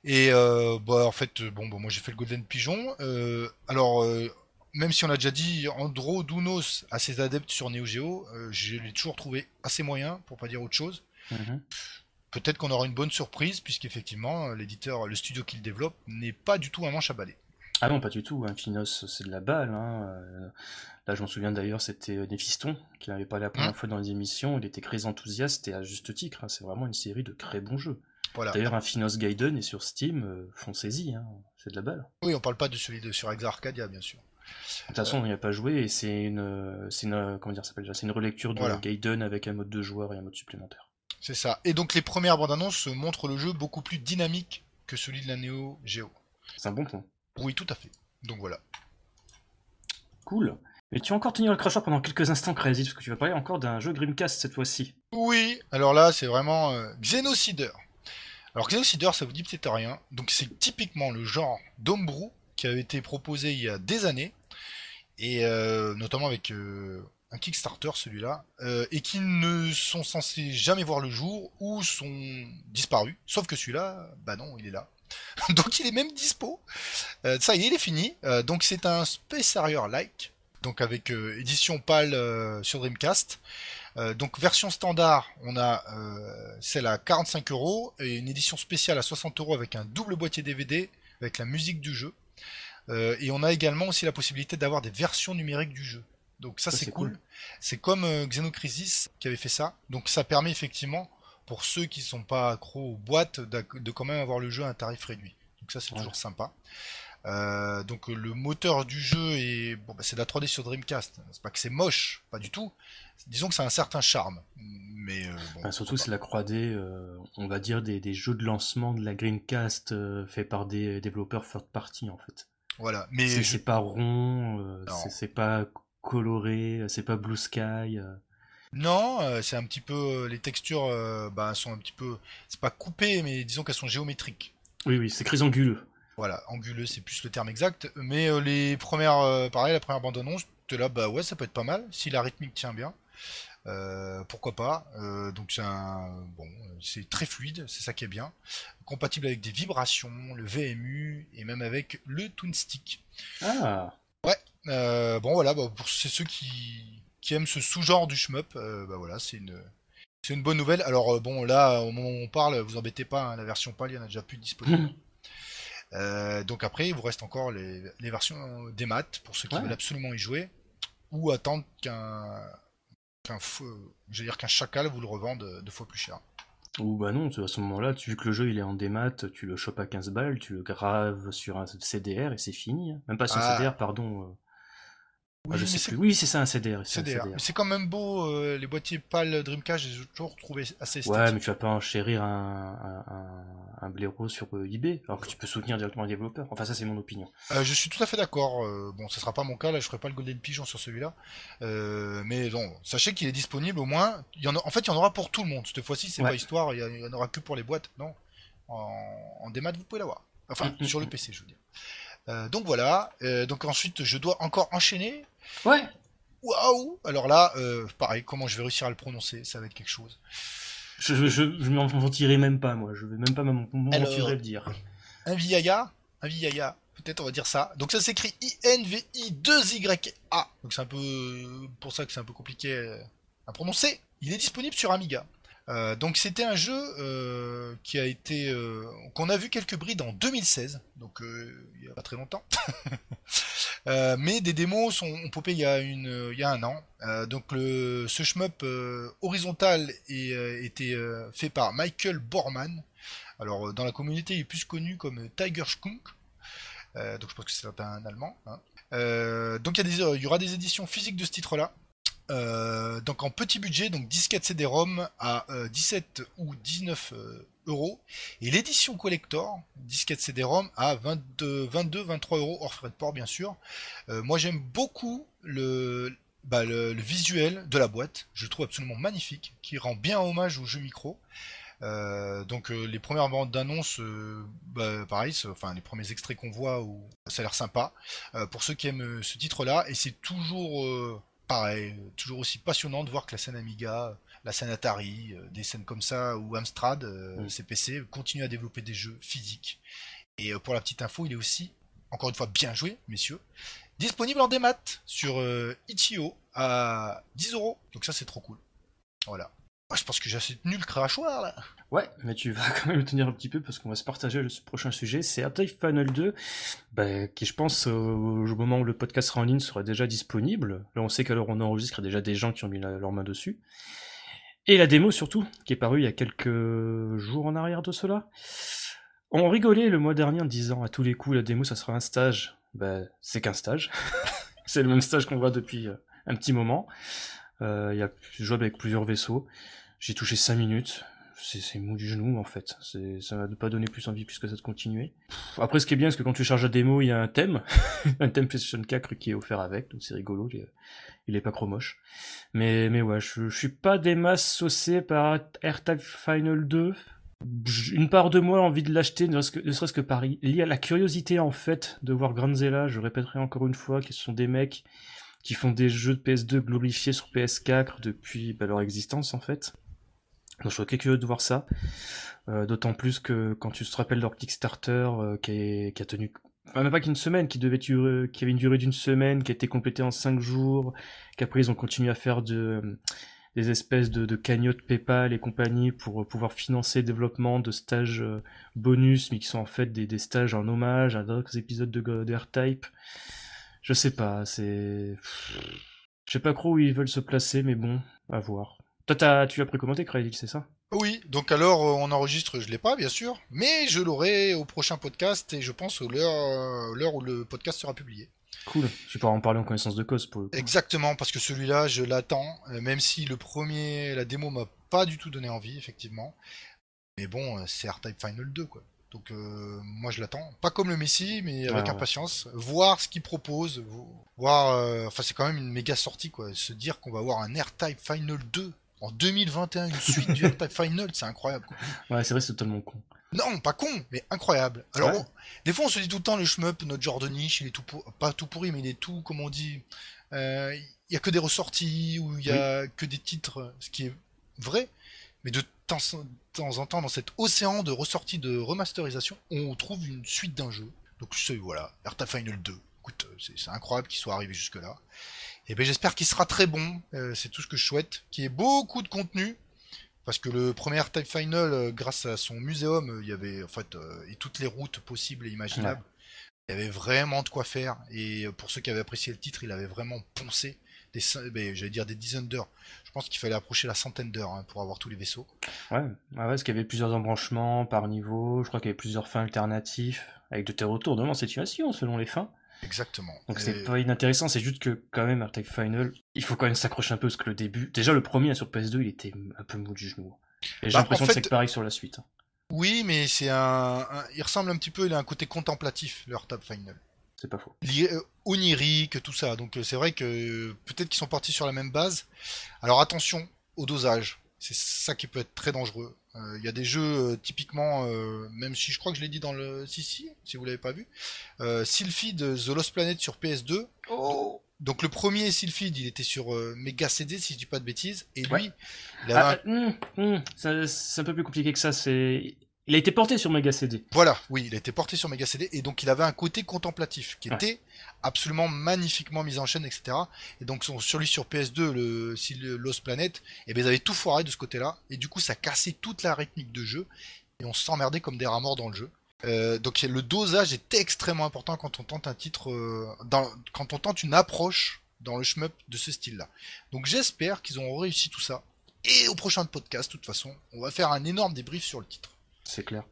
Et euh, bah, en fait, euh, bon, bah, moi j'ai fait le Golden Pigeon. Euh, alors, euh, même si on a déjà dit, Andro Dounos a ses adeptes sur Neo Geo, euh, je l'ai toujours trouvé assez moyen, pour pas dire autre chose. Mhm. Peut-être qu'on aura une bonne surprise, puisqu'effectivement, euh, l'éditeur, le studio qui le développe, n'est pas du tout un manche à balai. Ah non, pas du tout. Infinos, c'est de la balle. Hein. Euh, là, je m'en souviens d'ailleurs, c'était euh, Néphiston qui avait parlé la première Mmh. fois dans les émissions. Il était très enthousiaste et à juste titre. hein. C'est vraiment une série de très bons jeux. Voilà. D'ailleurs, Infinos Gaiden est sur Steam. euh, Foncez-y, hein. c'est de la balle. Oui, on parle pas de celui de sur Exa Arcadia, bien sûr. De toute façon, on n'y a pas joué et c'est une, euh, c'est une, comment dire, s'appelle c'est une relecture de Voilà. Gaiden avec un mode de joueur et un mode supplémentaire. C'est ça. Et donc les premières bandes annonces montrent le jeu beaucoup plus dynamique que celui de la Neo Geo. C'est un bon point. Oui, tout à fait. Donc voilà. Cool. Mais tu vas encore tenir le crachat pendant quelques instants, Crazy, parce que tu vas parler encore d'un jeu Dreamcast cette fois-ci. Oui, alors là, c'est vraiment euh, Xenocider. Alors Xenocider, ça vous dit peut-être rien. Donc c'est typiquement le genre d'homebrew qui avait été proposé il y a des années, et euh, notamment avec euh, un Kickstarter celui-là, euh, et qui ne sont censés jamais voir le jour ou sont disparus. Sauf que celui-là, bah non, il est là. donc il est même dispo. Euh, ça y est, il est fini. Euh, donc c'est un Space Harrier-like, donc avec euh, édition PAL sur Dreamcast. Donc version standard, on a celle à 45 euros et une édition spéciale à 60 euros avec un double boîtier DVD avec la musique du jeu. Et on a également aussi la possibilité d'avoir des versions numériques du jeu. Donc ça Ça, c'est cool. cool. C'est comme Xenocrisis qui avait fait ça. Donc ça permet effectivement pour ceux qui sont pas accros aux boîtes de quand même avoir le jeu à un tarif réduit. Donc ça c'est Ouais. toujours sympa. Euh, donc euh, le moteur du jeu est bon, bah, c'est de la 3D sur Dreamcast. C'est pas que c'est moche, pas du tout. Disons que ça a un certain charme. Mais euh, bon, Enfin, surtout, c'est la 3D, euh, on va dire, des, des jeux de lancement de la Dreamcast faits par des développeurs third party, en fait. voilà. Mais C'est je- pas rond, c'est pas coloré, c'est pas blue sky. Non, euh, c'est un petit peu euh, les textures, euh, bah, sont un petit peu, c'est pas coupé, mais disons qu'elles sont géométriques. Oui, oui, c'est très anguleux. Voilà, anguleux, c'est plus le terme exact. Mais les premières, pareil, la première bande annonce, t'es là, bah ouais, ça peut être pas mal si la rythmique tient bien. Euh, pourquoi pas Euh, Donc c'est un, bon, c'est très fluide, c'est ça qui est bien. Compatible avec des vibrations, le VMU et même avec le Toon Stick. Ah, Euh, bon voilà, bah, pour c'est ceux qui, qui aiment ce sous-genre du shmup, euh, bah voilà, c'est une, c'est une bonne nouvelle. Alors euh, bon là, au moment où on parle, vous embêtez pas, hein, la version PAL, il y en a déjà plus disponible. Euh, donc après, il vous reste encore les, les versions des maths pour ceux qui Ouais. veulent absolument y jouer, ou attendre qu'un qu'un dire qu'un chacal vous le revende deux fois plus cher. ou bah non, à ce moment-là, vu que le jeu il est en démat, tu le chopes à 15 balles, tu le graves sur un CDR et c'est fini. Même pas sur un Ah. CDR, pardon. Ah, je mais sais c'est plus. Oui, c'est ça, un CDR. c'est un CDR. Mais c'est quand même beau, euh, les boîtiers PAL Dreamcast, j'ai toujours trouvé assez esthétique. Ouais, mais tu vas pas enchérir un, un, un, un blaireau sur euh, eBay, alors que tu peux soutenir directement les développeurs. Enfin, ça, c'est mon opinion. Euh, je suis tout à fait d'accord. euh, bon, ça sera pas mon cas, là, je ferai pas le Golden Pigeon sur celui-là. Mais bon, sachez qu'il est disponible au moins. Il y en a, en fait, il y en aura pour tout le monde. Cette fois-ci, c'est Ouais. pas histoire, il y, a- il y en aura que pour les boîtes. Non. En, en démat, vous pouvez l'avoir. Enfin, Mm, mm, sur le mm. PC, je veux dire. Euh, donc voilà. Euh, donc ensuite, je dois encore enchaîner. Ouais Waouh Alors là, euh, pareil, comment je vais réussir à le prononcer? Ça va être quelque chose. Je, je, je, je m'en mentirai même pas, moi. Je vais même pas m'en- le dire. Un Viaga, un Viaga, peut-être on va dire ça. Donc ça s'écrit I-N-V-I-2-Y-A. Donc c'est un peu pour ça que c'est un peu compliqué à prononcer. Il est disponible sur Amiga. Euh, donc c'était un jeu euh, qui a été euh, qu'on a vu quelques brides en 2016, donc il y a pas très longtemps. Mais des démos sont ont popé il y a un an. Donc ce shmup horizontal est, était fait par Michael Borman. Alors dans la communauté il est plus connu comme Tiger Skunk. Donc je pense que c'est un allemand. hein. Donc il y aura des éditions physiques de ce titre-là. Euh, donc en petit budget, donc disquette CD-ROM à euh, 17 ou 19 euh, euros. Et l'édition collector, disquette CD-ROM à 22, 22, 23 euros hors frais de port bien sûr. Euh, moi j'aime beaucoup le, bah, le, visuel de la boîte. Je le trouve absolument magnifique, qui rend bien hommage au jeu micro. Euh, donc euh, les premières bandes d'annonce, euh, bah, pareil, enfin les premiers extraits qu'on voit, ça a l'air sympa. Euh, pour ceux qui aiment euh, ce titre-là, et c'est toujours euh, pareil, toujours aussi passionnant de voir que la scène Amiga, la scène Atari, euh, des scènes comme ça, ou Amstrad, euh, Mm. CPC, continuent à développer des jeux physiques. Et euh, pour la petite info, il est aussi, encore une fois, bien joué, messieurs, disponible en démat sur euh, Itch.io à 10 euros. Donc ça, c'est trop cool. Voilà. Ah, je pense que j'ai assez tenu le crachoir là. Ouais, mais tu vas quand même tenir un petit peu parce qu'on va se partager le prochain sujet. C'est Airtype Final 2, bah, qui je pense au moment où le podcast sera en ligne sera déjà disponible. Là on sait qu'alors on enregistre, il y a déjà des gens qui ont mis leur main dessus. Et la démo surtout, qui est parue il y a quelques jours en arrière de cela. On rigolait le mois dernier en disant à tous les coups la démo ça sera un stage. Bah, c'est qu'un stage. c'est le même stage qu'on voit depuis euh, un petit moment. Euh, il y a jouable avec plusieurs vaisseaux. J'ai touché 5 minutes. C'est mou du genou en fait. Ça m'a pas donné plus envie puisque ça de continuer. Après ce qui est bien c'est que quand tu charges la démo il y a un thème. un thème PlayStation 4 qui est offert avec. Donc c'est rigolo. Il est, pas trop moche. Mais, mais ouais, je, je suis pas des masses saucées par AirTag Final 2 une part de moi a envie de l'acheter, ne serait-ce que, par lié à la curiosité en fait de voir Granzella. Je répéterai encore une fois ce sont des mecs qui font des jeux de PS2 glorifiés sur PS4 depuis bah, leur existence en fait. Donc je suis curieux de voir ça. Euh, d'autant plus que quand tu te rappelles leur Kickstarter euh, qui, a tenu même pas qu'une semaine, qui avait une durée d'une semaine, qui a été complété en 5 jours, qu'après ils ont continué à faire de des espèces de, de, cagnottes PayPal et compagnie pour pouvoir financer le développement de stages euh, bonus, mais qui sont en fait des, stages en hommage à d'autres épisodes de, de type Je sais pas, c'est... Je sais pas trop où ils veulent se placer, mais bon, à voir. Toi, as, tu as précommandé Craig, c'est ça? Oui, donc alors euh, on enregistre, je l'ai pas bien sûr, mais je l'aurai au prochain podcast et je pense l'heure l'heure où le podcast sera publié. Cool, je vais en parler en connaissance de cause pour Exactement, parce que celui-là, je l'attends, euh, même si le premier, la démo m'a pas du tout donné envie, effectivement. Mais bon, euh, c'est R-Type Final 2, quoi. Donc euh, moi je l'attends, pas comme le Messi, mais avec impatience. Voir ce qu'il propose, voir, enfin c'est quand même une méga sortie quoi. Se dire qu'on va avoir un R-Type Final 2 en 2021, une suite du R-Type Final, c'est incroyable. Quoi. Ouais, c'est vrai, c'est totalement con. Non, pas con, mais incroyable. Alors, des fois, on se dit tout le temps, le shmup, notre genre de niche, il est tout pas tout pourri, mais il est tout, comme on dit, euh, il y a que des ressorties, ou il y a que des titres, ce qui est vrai, mais de temps, en temps, dans cet océan de ressorties de remasterisation, on trouve une suite d'un jeu. Donc, voilà, Erta Final 2. Écoute, c'est incroyable qu'il soit arrivé jusque-là. Et ben j'espère qu'il sera très bon, euh, c'est tout ce que je souhaite, qu'il y ait beaucoup de contenu, parce que le premier Type Final, euh, grâce à son muséum, euh, il y avait en fait euh, et toutes les routes possibles et imaginables. Il y avait vraiment de quoi faire. Et pour ceux qui avaient apprécié le titre, il avait vraiment poncé des, ben, j'allais dire des dizaines d'heures. Je pense qu'il fallait approcher la centaine d'heures hein, pour avoir tous les vaisseaux. Ouais, ouais parce qu'il y avait plusieurs embranchements par niveau. Je crois qu'il y avait plusieurs fins alternatives avec de retournements de situation selon les fins. Exactement. Donc c'est pas inintéressant, c'est juste que quand même Artec Final, il faut quand même s'accrocher un peu parce que le début, déjà le premier sur PS2, il était un peu mou du genou. Et j'ai bah, l'impression que c'est pareil sur la suite. Hein. Oui, mais c'est un, il ressemble un petit peu, il a un côté contemplatif le Artec Final. C'est pas faux. Euh, onirique, tout ça. Donc euh, c'est vrai que peut-être qu'ils sont partis sur la même base. Alors attention au dosage. C'est ça qui peut être très dangereux. Euh, il y a des jeux euh, typiquement, euh, même si je crois que je l'ai dit dans le si si, si vous l'avez pas vu, Sylphid The Lost Planet sur PS2. Oh. Donc le premier Sylphid, il était sur Mega CD si je dis pas de bêtises, et lui, il ah, hum, hum, c'est un peu plus compliqué que ça. C'est il a été porté sur Mega CD. Voilà, oui, il a été porté sur Mega CD et donc il avait un côté contemplatif qui était absolument magnifiquement mis en chaîne, etc. Et donc sur lui sur PS2, le, Lost Planet, et eh bien ils avaient tout foiré de ce côté-là et du coup ça cassait toute la rythmique de jeu et on s'emmerdait comme des rats morts dans le jeu. Euh, donc le dosage est extrêmement important quand on tente un titre, euh, quand on tente une approche dans le shmup de ce style-là. Donc j'espère qu'ils ont réussi tout ça. Et au prochain podcast, de toute façon, on va faire un énorme débrief sur le titre. C'est clair.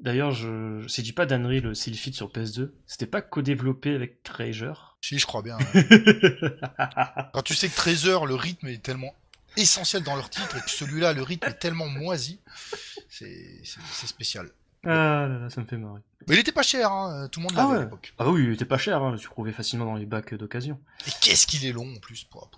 D'ailleurs, je... si je dis pas d'Annery le Sylphid sur PS2, c'était pas co-développé avec Treasure? Si, je crois bien. Quand tu sais que Treasure, le rythme est tellement essentiel dans leur titre, et que celui-là, le rythme est tellement moisi, c'est spécial. Ah là là, ça me fait marrer. Mais il était pas cher, hein. tout le monde ah l'avait à l'époque. Ah oui, il était pas cher, hein. tu trouvais facilement dans les bacs d'occasion. Et qu'est-ce qu'il est long en plus pour...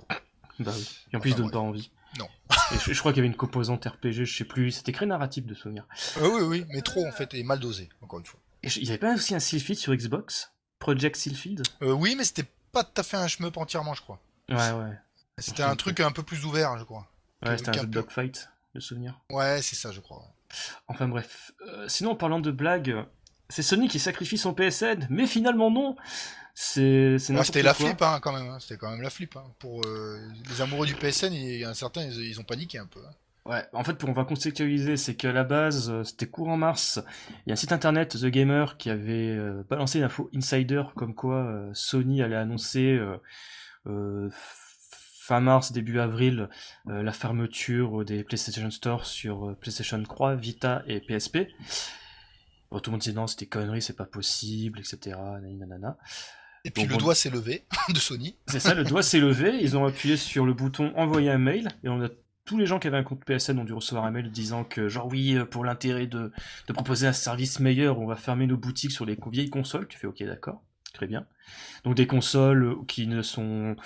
Bah oui, et en plus il donne pas envie. Non. Je, crois qu'il y avait une composante RPG, je sais plus, c'était très narratif de souvenir. Euh, oui, oui, mais trop en fait, et mal dosé, encore une fois. Et il y avait pas aussi un Sylphid sur Xbox? Project Sylphid euh, Oui, mais c'était pas tout à fait un shmup entièrement, je crois. Ouais, ouais. C'était un truc un peu plus ouvert, je crois. Ouais, c'était un, dogfight, de souvenir. Ouais, c'est ça, je crois. Enfin bref. Euh, sinon, en parlant de blagues, c'est Sony qui sacrifie son PSN, mais finalement non. C'est C'était la flip hein, quand même. Hein. C'était quand même la flip. Hein. Pour euh, les amoureux du PSN, il y a certains, ils, ont paniqué un peu. Hein. Ouais, en fait, pour on va contextualiser, c'est qu'à la base, euh, c'était courant mars, il y a un site internet, The Gamer, qui avait euh, balancé l'info insider comme quoi euh, Sony allait annoncer fin mars, début avril, la fermeture des PlayStation Store sur PlayStation 3, Vita et PSP. Tout le monde disait non, c'était connerie, c'est pas possible, etc. Nanana. Et puis le doigt s'est levé de Sony. C'est ça, le doigt s'est levé. Ils ont appuyé sur le bouton envoyer un mail et on a tous les gens qui avaient un compte PSN ont dû recevoir un mail disant que genre oui pour l'intérêt de, de proposer un service meilleur on va fermer nos boutiques sur les vieilles consoles. Tu fais ok d'accord très bien. Donc des consoles qui ne sont...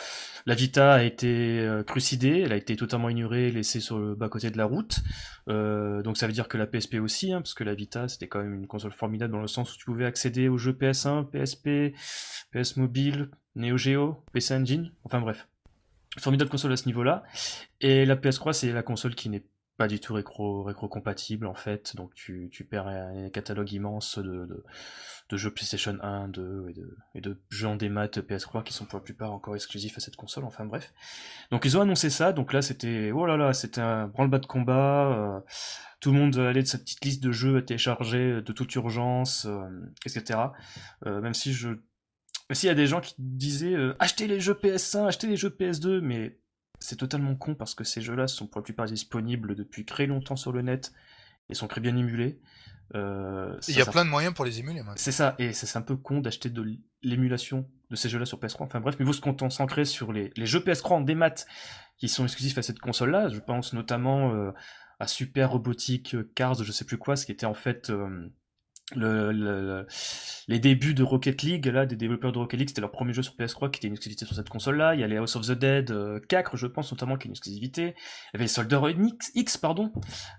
La Vita a été euh, crucidée, elle a été totalement ignorée, laissée sur le bas-côté de la route. Euh, donc ça veut dire que la PSP aussi, hein, parce que la Vita c'était quand même une console formidable dans le sens où tu pouvais accéder aux jeux PS1, PSP, PS Mobile, Neo Geo, PC Engine, enfin bref. Formidable console à ce niveau-là. Et la PS3 c'est la console qui n'est pas du tout rétro compatible en fait, donc tu, tu perds un catalogue immense de, jeux PlayStation 1, 2 et de, et de jeux en démat PS3 qui sont pour la plupart encore exclusifs à cette console, enfin bref. Donc ils ont annoncé ça, donc là c'était, oh là là, c'était un branle-bas de combat, euh, tout le monde allait de sa petite liste de jeux à télécharger de toute urgence, euh, etc. Euh, même si je... Même s'il y a des gens qui disaient achetez les jeux PS1, achetez les jeux PS2, mais c'est totalement con parce que ces jeux-là sont pour la plupart disponibles depuis très longtemps sur le net et sont très bien émulés. Euh, il y a plein de moyens pour les émuler. C'est ça, et c'est un peu con d'acheter de l'émulation de ces jeux-là sur PS3. Enfin bref, mais vous se concentrer sur les, les, jeux PS3 en démat qui sont exclusifs à cette console-là. Je pense notamment euh, à Super Robotic Cars, je sais plus quoi, ce qui était en fait euh, le, les débuts de Rocket League, là, des développeurs de Rocket League, c'était leur premier jeu sur PS3 qui était une exclusivité sur cette console-là. Il y a les House of the Dead euh, 4, je pense, notamment, qui est une exclusivité. Il y avait Soldier X, X pardon,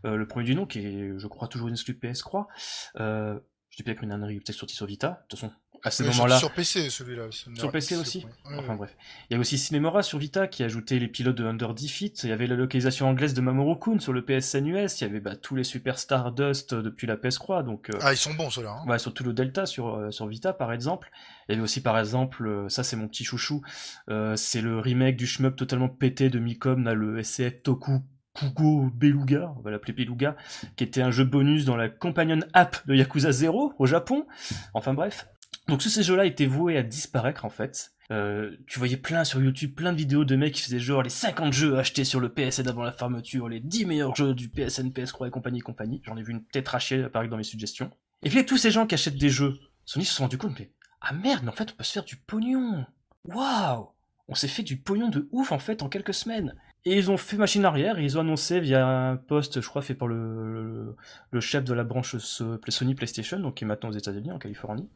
euh, le premier du nom, qui est, je crois, toujours une exclusivité PS3. Euh, je dis peut-être une ânerie, peut-être sorti sur Vita. De toute façon, à ce moment-là. Sur PC, celui-là. Sur PC aussi Enfin bref. Il y a aussi Cinemora sur Vita qui a ajouté les pilotes de Under Defeat. Il y avait la localisation anglaise de Mamoru Kun sur le PSN US. Il y avait bah, tous les Superstar Dust depuis la PS3. Donc, euh, Ah, ils sont bons ceux-là. Hein. Ouais, surtout le Delta sur, euh, sur Vita par exemple. Il y avait aussi par exemple, euh, ça c'est mon petit chouchou, c'est le remake du shmup totalement pété de Micom, là, le SCF Toku Kugo Beluga, on va l'appeler Beluga, qui était un jeu bonus dans la companion app de Yakuza 0 au Japon. Enfin bref. Donc tous ces jeux-là étaient voués à disparaître en fait. Euh, tu voyais plein sur YouTube, plein de vidéos de mecs qui faisaient genre les 50 jeux achetés sur le PSN avant la fermeture, les 10 meilleurs jeux du PSN, PS3 et compagnie et compagnie. J'en ai vu une tête rachée apparaître dans mes suggestions. Et puis tous ces gens qui achètent des jeux, Sony se sont rendu compte, mais ah merde, mais en fait on peut se faire du pognon. Waouh On s'est fait du pognon de ouf en fait en quelques semaines. Et ils ont fait machine arrière, ils ont annoncé via un post, je crois, fait par le, le, chef de la branche Sony PlayStation, donc qui est maintenant aux États-Unis, en Californie,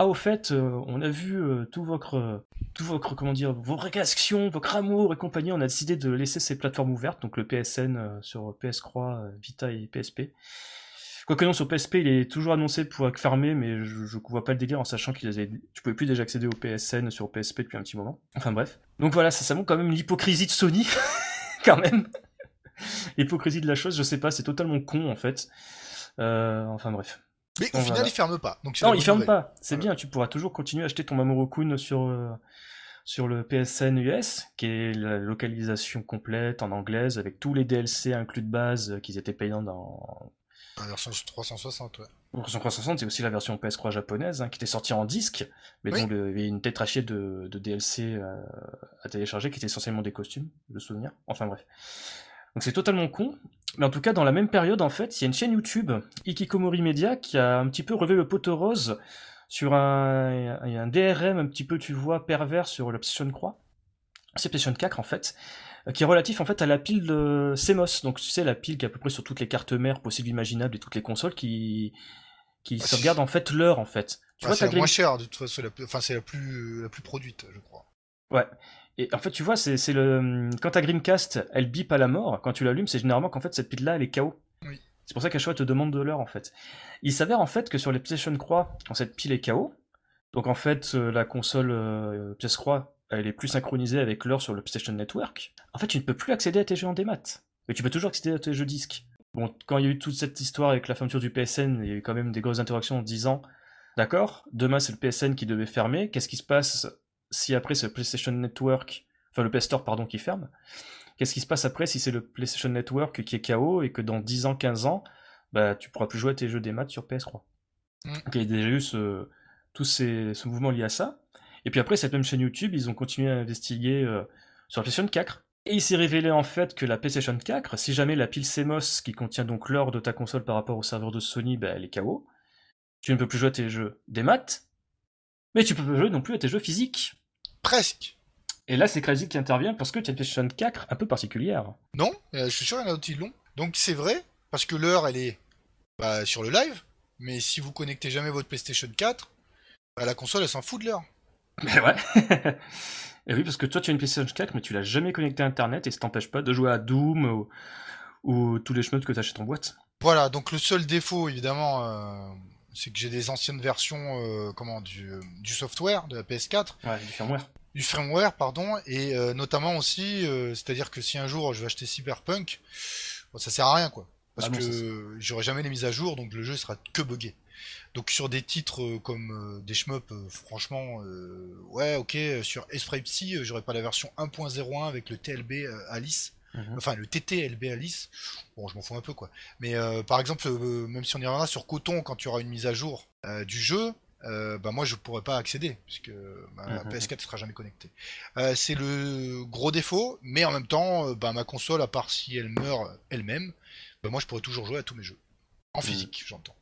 ah au fait, euh, on a vu euh, tout votre, tout votre, comment dire, vos réactions, votre amour et compagnie, on a décidé de laisser ces plateformes ouvertes, donc le PSN euh, sur PS3, Vita et PSP. Quoique non, sur PSP, il est toujours annoncé pour être fermé, mais je, je vois pas le délire en sachant avaient, tu pouvais plus déjà accéder au PSN sur PSP depuis un petit moment. Enfin bref. Donc voilà, ça, ça montre quand même l'hypocrisie de Sony, quand même. L'hypocrisie de la chose, je sais pas, c'est totalement con en fait. enfin bref. Mais au final, il ferme pas. Donc non, il ferme pas. C'est bien, tu pourras toujours continuer à acheter ton Mamoru sur, euh, sur le PSN US, qui est la localisation complète en anglaise, avec tous les DLC inclus de base euh, qui étaient payants dans. La version 360, ouais. La version 360, c'est aussi la version PS3 japonaise, hein, qui était sortie en disque, mais donc il y avait une tétrachée de, de DLC euh, à télécharger, qui était essentiellement des costumes, de souvenir. Enfin bref. Donc c'est totalement con. Mais en tout cas, dans la même période, en fait, il y a une chaîne YouTube, Ikikomori Media, qui a un petit peu relevé le poteau rose sur un, un DRM un petit peu, tu vois, pervers sur PlayStation 3. C'est PlayStation 4, en fait, qui est relatif, en fait, à la pile de CMOS. Donc, tu sais, la pile qui est à peu près sur toutes les cartes mères possibles imaginables et toutes les consoles qui, qui se regardent, en fait, l'heure, en fait. Tu vois, c'est la moins chère, de toute façon, enfin, c'est la plus, la plus produite, je crois. Ouais. Et en fait, tu vois, c'est le quand ta Dreamcast, elle bip à la mort, quand tu l'allumes, c'est généralement qu'en fait cette pile-là, elle est KO. Oui. C'est pour ça qu'à chaque fois, te demande de l'heure en fait. Il s'avère en fait que sur les PlayStation Croix, quand cette pile est KO, donc en fait euh, la console euh, PS Croix, elle est plus synchronisée avec l'heure sur le PlayStation Network. En fait, tu ne peux plus accéder à tes jeux en démat, mais tu peux toujours accéder à tes jeux disques. Bon, quand il y a eu toute cette histoire avec la fermeture du PSN, il y a eu quand même des grosses interactions en disant, d'accord, demain c'est le PSN qui devait fermer, qu'est-ce qui se passe si après ce PlayStation Network, enfin le PS Store pardon qui ferme. Qu'est-ce qui se passe après si c'est le PlayStation Network qui est KO et que dans 10 ans, 15 ans, bah tu pourras plus jouer à tes jeux des maths sur PS3. Mm. Donc il y a déjà eu ce, tout ces, ce mouvement lié à ça. Et puis après, cette même chaîne YouTube, ils ont continué à investiguer euh, sur la PlayStation 4. Et il s'est révélé en fait que la PlayStation 4, si jamais la pile CMOS qui contient donc l'or de ta console par rapport au serveur de Sony, bah, elle est KO, tu ne peux plus jouer à tes jeux des maths, mais tu peux pas jouer non plus à tes jeux physiques. Presque. Et là, c'est Crazy qui intervient parce que tu as une PlayStation 4 un peu particulière. Non, euh, je suis sûr qu'il y en a d'autres qui l'ont. Donc c'est vrai, parce que l'heure, elle est bah, sur le live, mais si vous connectez jamais votre PlayStation 4, bah, la console, elle s'en fout de l'heure. Mais ouais. et oui, parce que toi, tu as une PlayStation 4, mais tu l'as jamais connecté à Internet et ça t'empêche pas de jouer à Doom ou, ou tous les chemins que tu achètes en boîte. Voilà, donc le seul défaut, évidemment, euh, c'est que j'ai des anciennes versions euh, comment, du, du software de la PS4, Ouais, du firmware. du firmware, pardon, et euh, notamment aussi, euh, c'est-à-dire que si un jour je vais acheter Cyberpunk, bon, ça sert à rien, quoi. Parce Ah non, que j'aurai jamais les mises à jour, donc le jeu sera que buggé. Donc sur des titres euh, comme des shmups, franchement, euh, ouais, ok, sur Esprit Psy, j'aurais pas la version 1.01 avec le TLB euh, Mhm. enfin le TTLB Alice, bon je m'en fous un peu quoi. Mais euh, par exemple, euh, même si on y reviendra sur Coton, quand tu auras une mise à jour euh, du jeu, bah moi je pourrais pas accéder, puisque ma Mhm. PS4 sera jamais connectée. C'est le gros défaut, mais en même temps, bah, ma console, à part si elle meurt elle-même, bah, moi je pourrais toujours jouer à tous mes jeux. En physique, j'entends.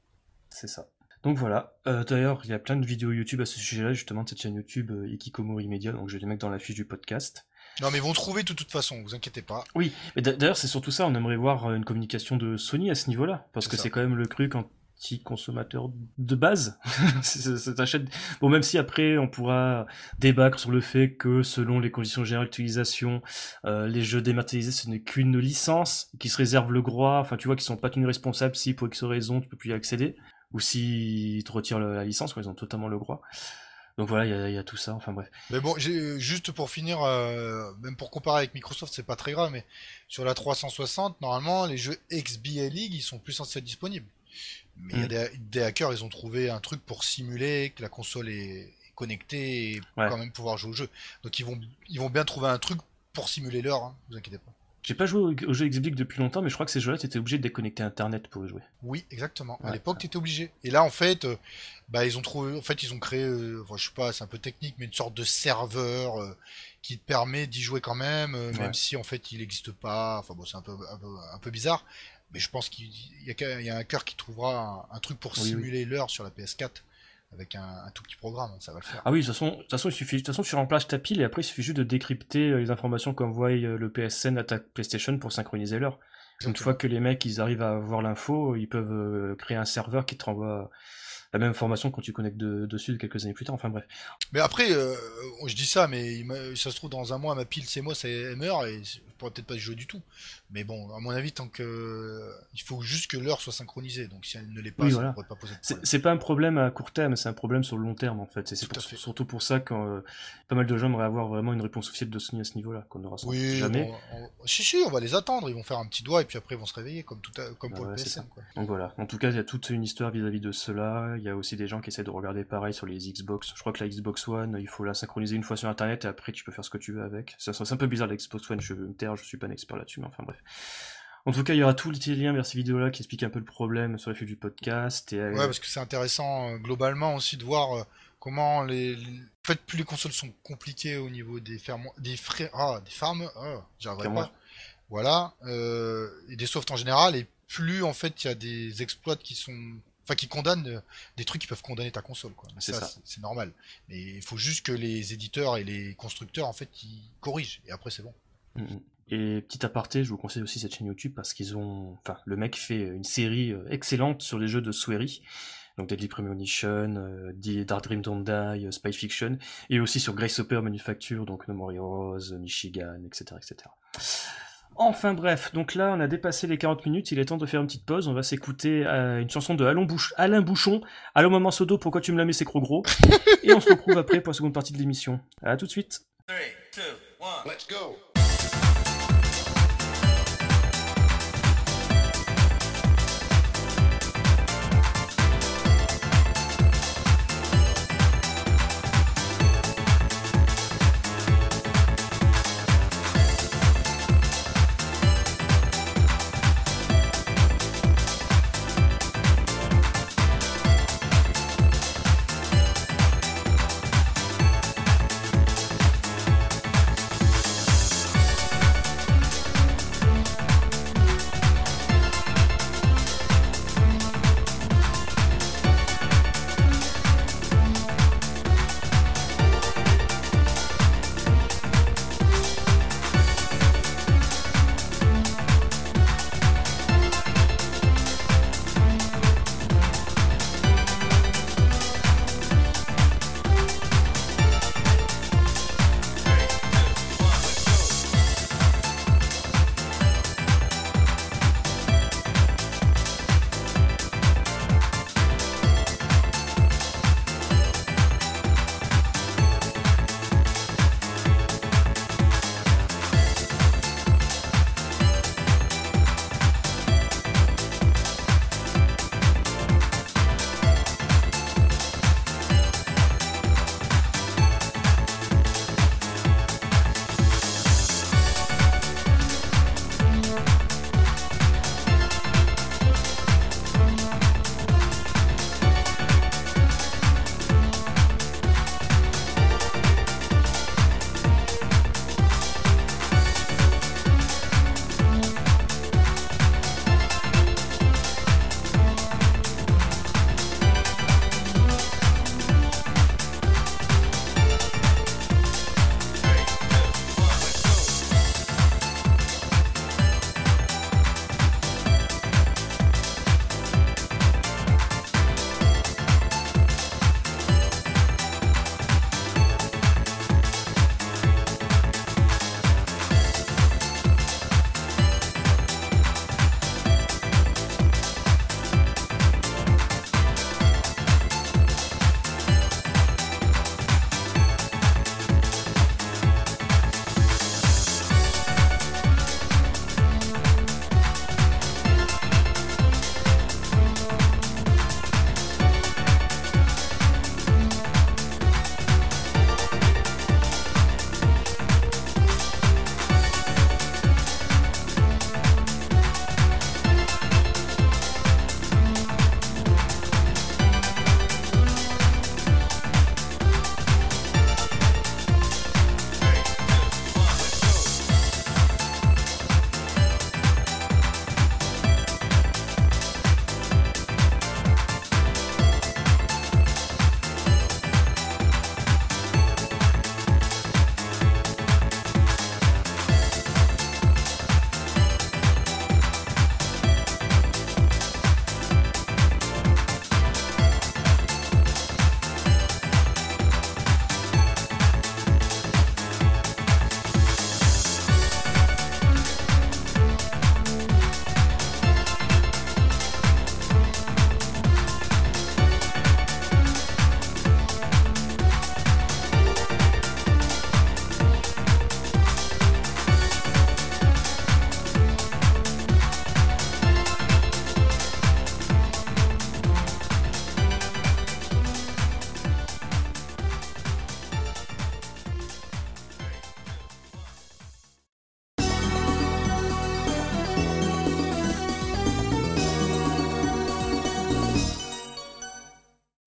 C'est ça. Donc voilà. Euh, D'ailleurs, il y a plein de vidéos YouTube à ce sujet-là, justement, de cette chaîne YouTube euh, Ikikomori Media, donc je vais les mettre dans la fiche du podcast. Non mais ils vont trouver de toute façon, vous inquiétez pas. Oui, mais d'a- d'ailleurs, c'est surtout ça, on aimerait voir euh, une communication de Sony à ce niveau-là, parce que c'est quand même le truc anti-consommateur de base. C'est- achète- Bon, même si après, on pourra débattre sur le fait que selon les conditions générales d'utilisation, euh, les jeux dématérialisés, ce n'est qu'une licence qui se réserve le droit, enfin, tu vois, qui sont pas tenus responsables si pour X raison, tu peux plus y accéder, ou s'ils te retirent la la licence, quoi, ils ont totalement le droit. Donc voilà, il y a- il y, a tout ça, enfin bref. Mais bon, juste pour finir, euh, même pour comparer avec Microsoft, c'est pas très grave, mais sur la 360, normalement, les jeux XBA League, ils sont plus censés être disponibles. Mais il y a Mm. des, des hackers, ils ont trouvé un truc pour simuler que la console est, est connectée et Ouais. quand même pouvoir jouer au jeu. Donc ils vont, ils vont bien trouver un truc pour simuler l'heure, hein, vous inquiétez pas. J'ai pas joué au, au jeu Xbox depuis longtemps, mais je crois que ces jeux-là, t'étais obligé de déconnecter Internet pour y jouer. Oui, exactement. À Ouais. l'époque, t'étais obligé. Et là, en fait, euh, bah, ils ont trouvé, en fait, ils ont créé, euh, enfin, je sais pas, c'est un peu technique, mais une sorte de serveur euh, qui te permet d'y jouer quand même, Ouais. même si en fait, il n'existe pas. Enfin bon, c'est un peu, un peu, un peu bizarre. Mais je pense qu'il y a, qu'un- il y a un cœur qui trouvera un, un truc pour Oui, oui. simuler l'heure sur la PS4 avec un, un tout petit programme, ça va le faire. Ah oui, de toute façon, il suffit, de toute façon, tu remplaces ta pile et après, il suffit juste de décrypter euh, les informations qu'envoie euh, le PSN à ta PlayStation pour synchroniser l'heure. Une fois que les mecs, ils arrivent à avoir l'info, ils peuvent euh, créer un serveur qui te renvoie la même information quand tu connectes de- dessus quelques années plus tard. Enfin bref. Mais après, euh, je dis ça, mais ça se trouve dans un mois, ma pile, c'est moi, ça elle meurt et je pourrais peut-être pas y jouer du tout. Mais bon, à mon avis, tant que il faut juste que l'heure soit synchronisée. Donc si elle ne l'est pas, Oui, ça voilà. ne pourrait pas poser de problème. c'est pas un problème à court terme, c'est un problème sur le long terme en fait. C'est surtout pour ça que euh, pas mal de gens aimeraient avoir vraiment une réponse officielle de Sony à ce niveau-là, qu'on aura sans doute Oui, jamais. on- si si, on va les attendre. Ils vont faire un petit doigt et puis après ils vont se réveiller comme tout, à- comme Ah pour ouais, le PSN. Quoi. Donc voilà. En tout cas, il y a toute une histoire vis-à-vis de cela. Il y a aussi des gens qui essaient de regarder pareil sur les Xbox. Je crois que la Xbox One, il faut la synchroniser une fois sur Internet et après tu peux faire ce que tu veux avec. Ça, C'est un peu bizarre la Xbox One, je vais me taire, je suis pas un expert là-dessus, mais enfin bref. En tout cas, il y aura tous les liens vers ces vidéos-là qui expliquent un peu le problème sur la fiche du podcast. Et, euh, Ouais, parce que c'est intéressant euh, globalement aussi de voir euh, comment les, les- En fait, plus les consoles sont compliquées au niveau des fermes, des frais, ah, des farms, ah, j'arriverai pas. Voilà, euh, et des softs en général, et plus en fait il y a des exploits qui sont, enfin qui condamnent euh, des trucs qui peuvent condamner ta console, quoi. C'est ça, ça. c'est- c'est normal. Mais il faut juste que les éditeurs et les constructeurs en fait ils corrigent, et après c'est bon. Mhm. Et petit aparté, je vous conseille aussi cette chaîne YouTube parce qu'ils ont, enfin, le mec fait une série euh, excellente sur les jeux de Swery, donc Deadly Premonition, euh, Dark Dream Don't Die, Spy Fiction, et aussi sur Grace Hopper Manufacture, donc No More Heroes, Michigan, etc., etc. Enfin bref, donc là on a dépassé les 40 minutes, il est temps de faire une petite pause, on va s'écouter euh, une chanson de Alain, Bouch- Alain Bouchon, Allô maman Sodo, pourquoi tu me la mets c'est trop gros, et on se retrouve après pour la seconde partie de l'émission. À tout de suite Three, two, one. Let's go.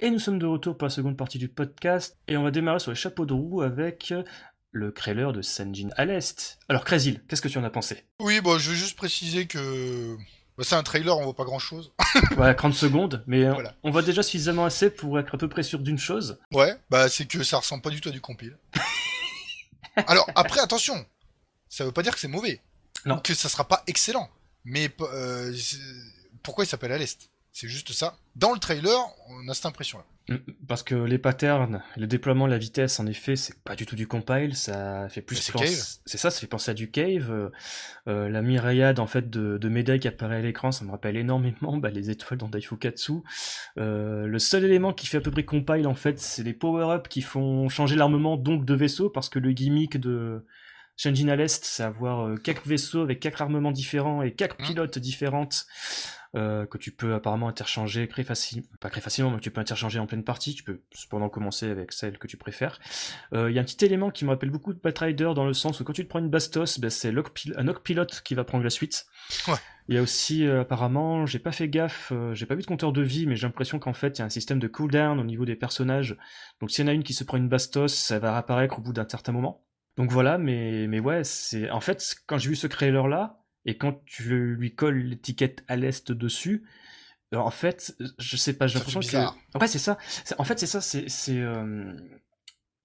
Et nous sommes de retour pour la seconde partie du podcast, et on va démarrer sur les chapeaux de roue avec le trailer de Sanjin à l'Est. Alors Krasil, qu'est-ce que tu en as pensé? Oui, bon, je veux juste préciser que bah, c'est un trailer, on voit pas grand chose. Ouais, 30 secondes, mais euh, Voilà. on voit déjà suffisamment assez pour être à peu près sûr d'une chose. Ouais, bah c'est que ça ressemble pas du tout à du compile. Alors après, attention, ça veut pas dire que c'est mauvais. Non. Ou que ça sera pas excellent. Mais euh, pourquoi il s'appelle à l'Est? C'est juste ça. Dans le trailer, on a cette impression-là. Mm, Parce que les patterns, le déploiement, la vitesse, en effet, c'est pas du tout du compile, ça fait plus c'est penser- Cave. C'est ça, ça fait penser à du cave. euh, euh, la myriade en fait de, de médailles qui apparaît à l'écran, ça me rappelle énormément bah, les étoiles dans Daifukatsu. Euh, le seul élément qui fait à peu près compile en fait, c'est les power-ups qui font changer l'armement donc de vaisseau, parce que le gimmick de Shenjin à l'Est, c'est avoir euh, quatre vaisseaux avec quatre armements différents et quatre Mhm. pilotes différentes euh, que tu peux apparemment interchanger très facilement, pas très facilement, mais que tu peux interchanger en pleine partie. Tu peux cependant commencer avec celle que tu préfères. Euh, Il y a un petit élément qui me rappelle beaucoup de Batrider dans le sens où quand tu te prends une Bastos, ben, c'est un Oc pilote qui va prendre la suite. Ouais. Il y a aussi euh, apparemment, j'ai pas fait gaffe, euh, j'ai pas vu de compteur de vie, mais j'ai l'impression qu'en fait il y a un système de cooldown au niveau des personnages. Donc s'il y en a une qui se prend une Bastos, ça va réapparaître au bout d'un certain moment. Donc voilà, mais, mais ouais, c'est en fait quand j'ai vu ce trailer là et quand tu lui colles l'étiquette à l'est dessus, alors, en fait, je sais pas, j'ai l'impression que ouais c'est ça. En fait c'est ça, c'est euh,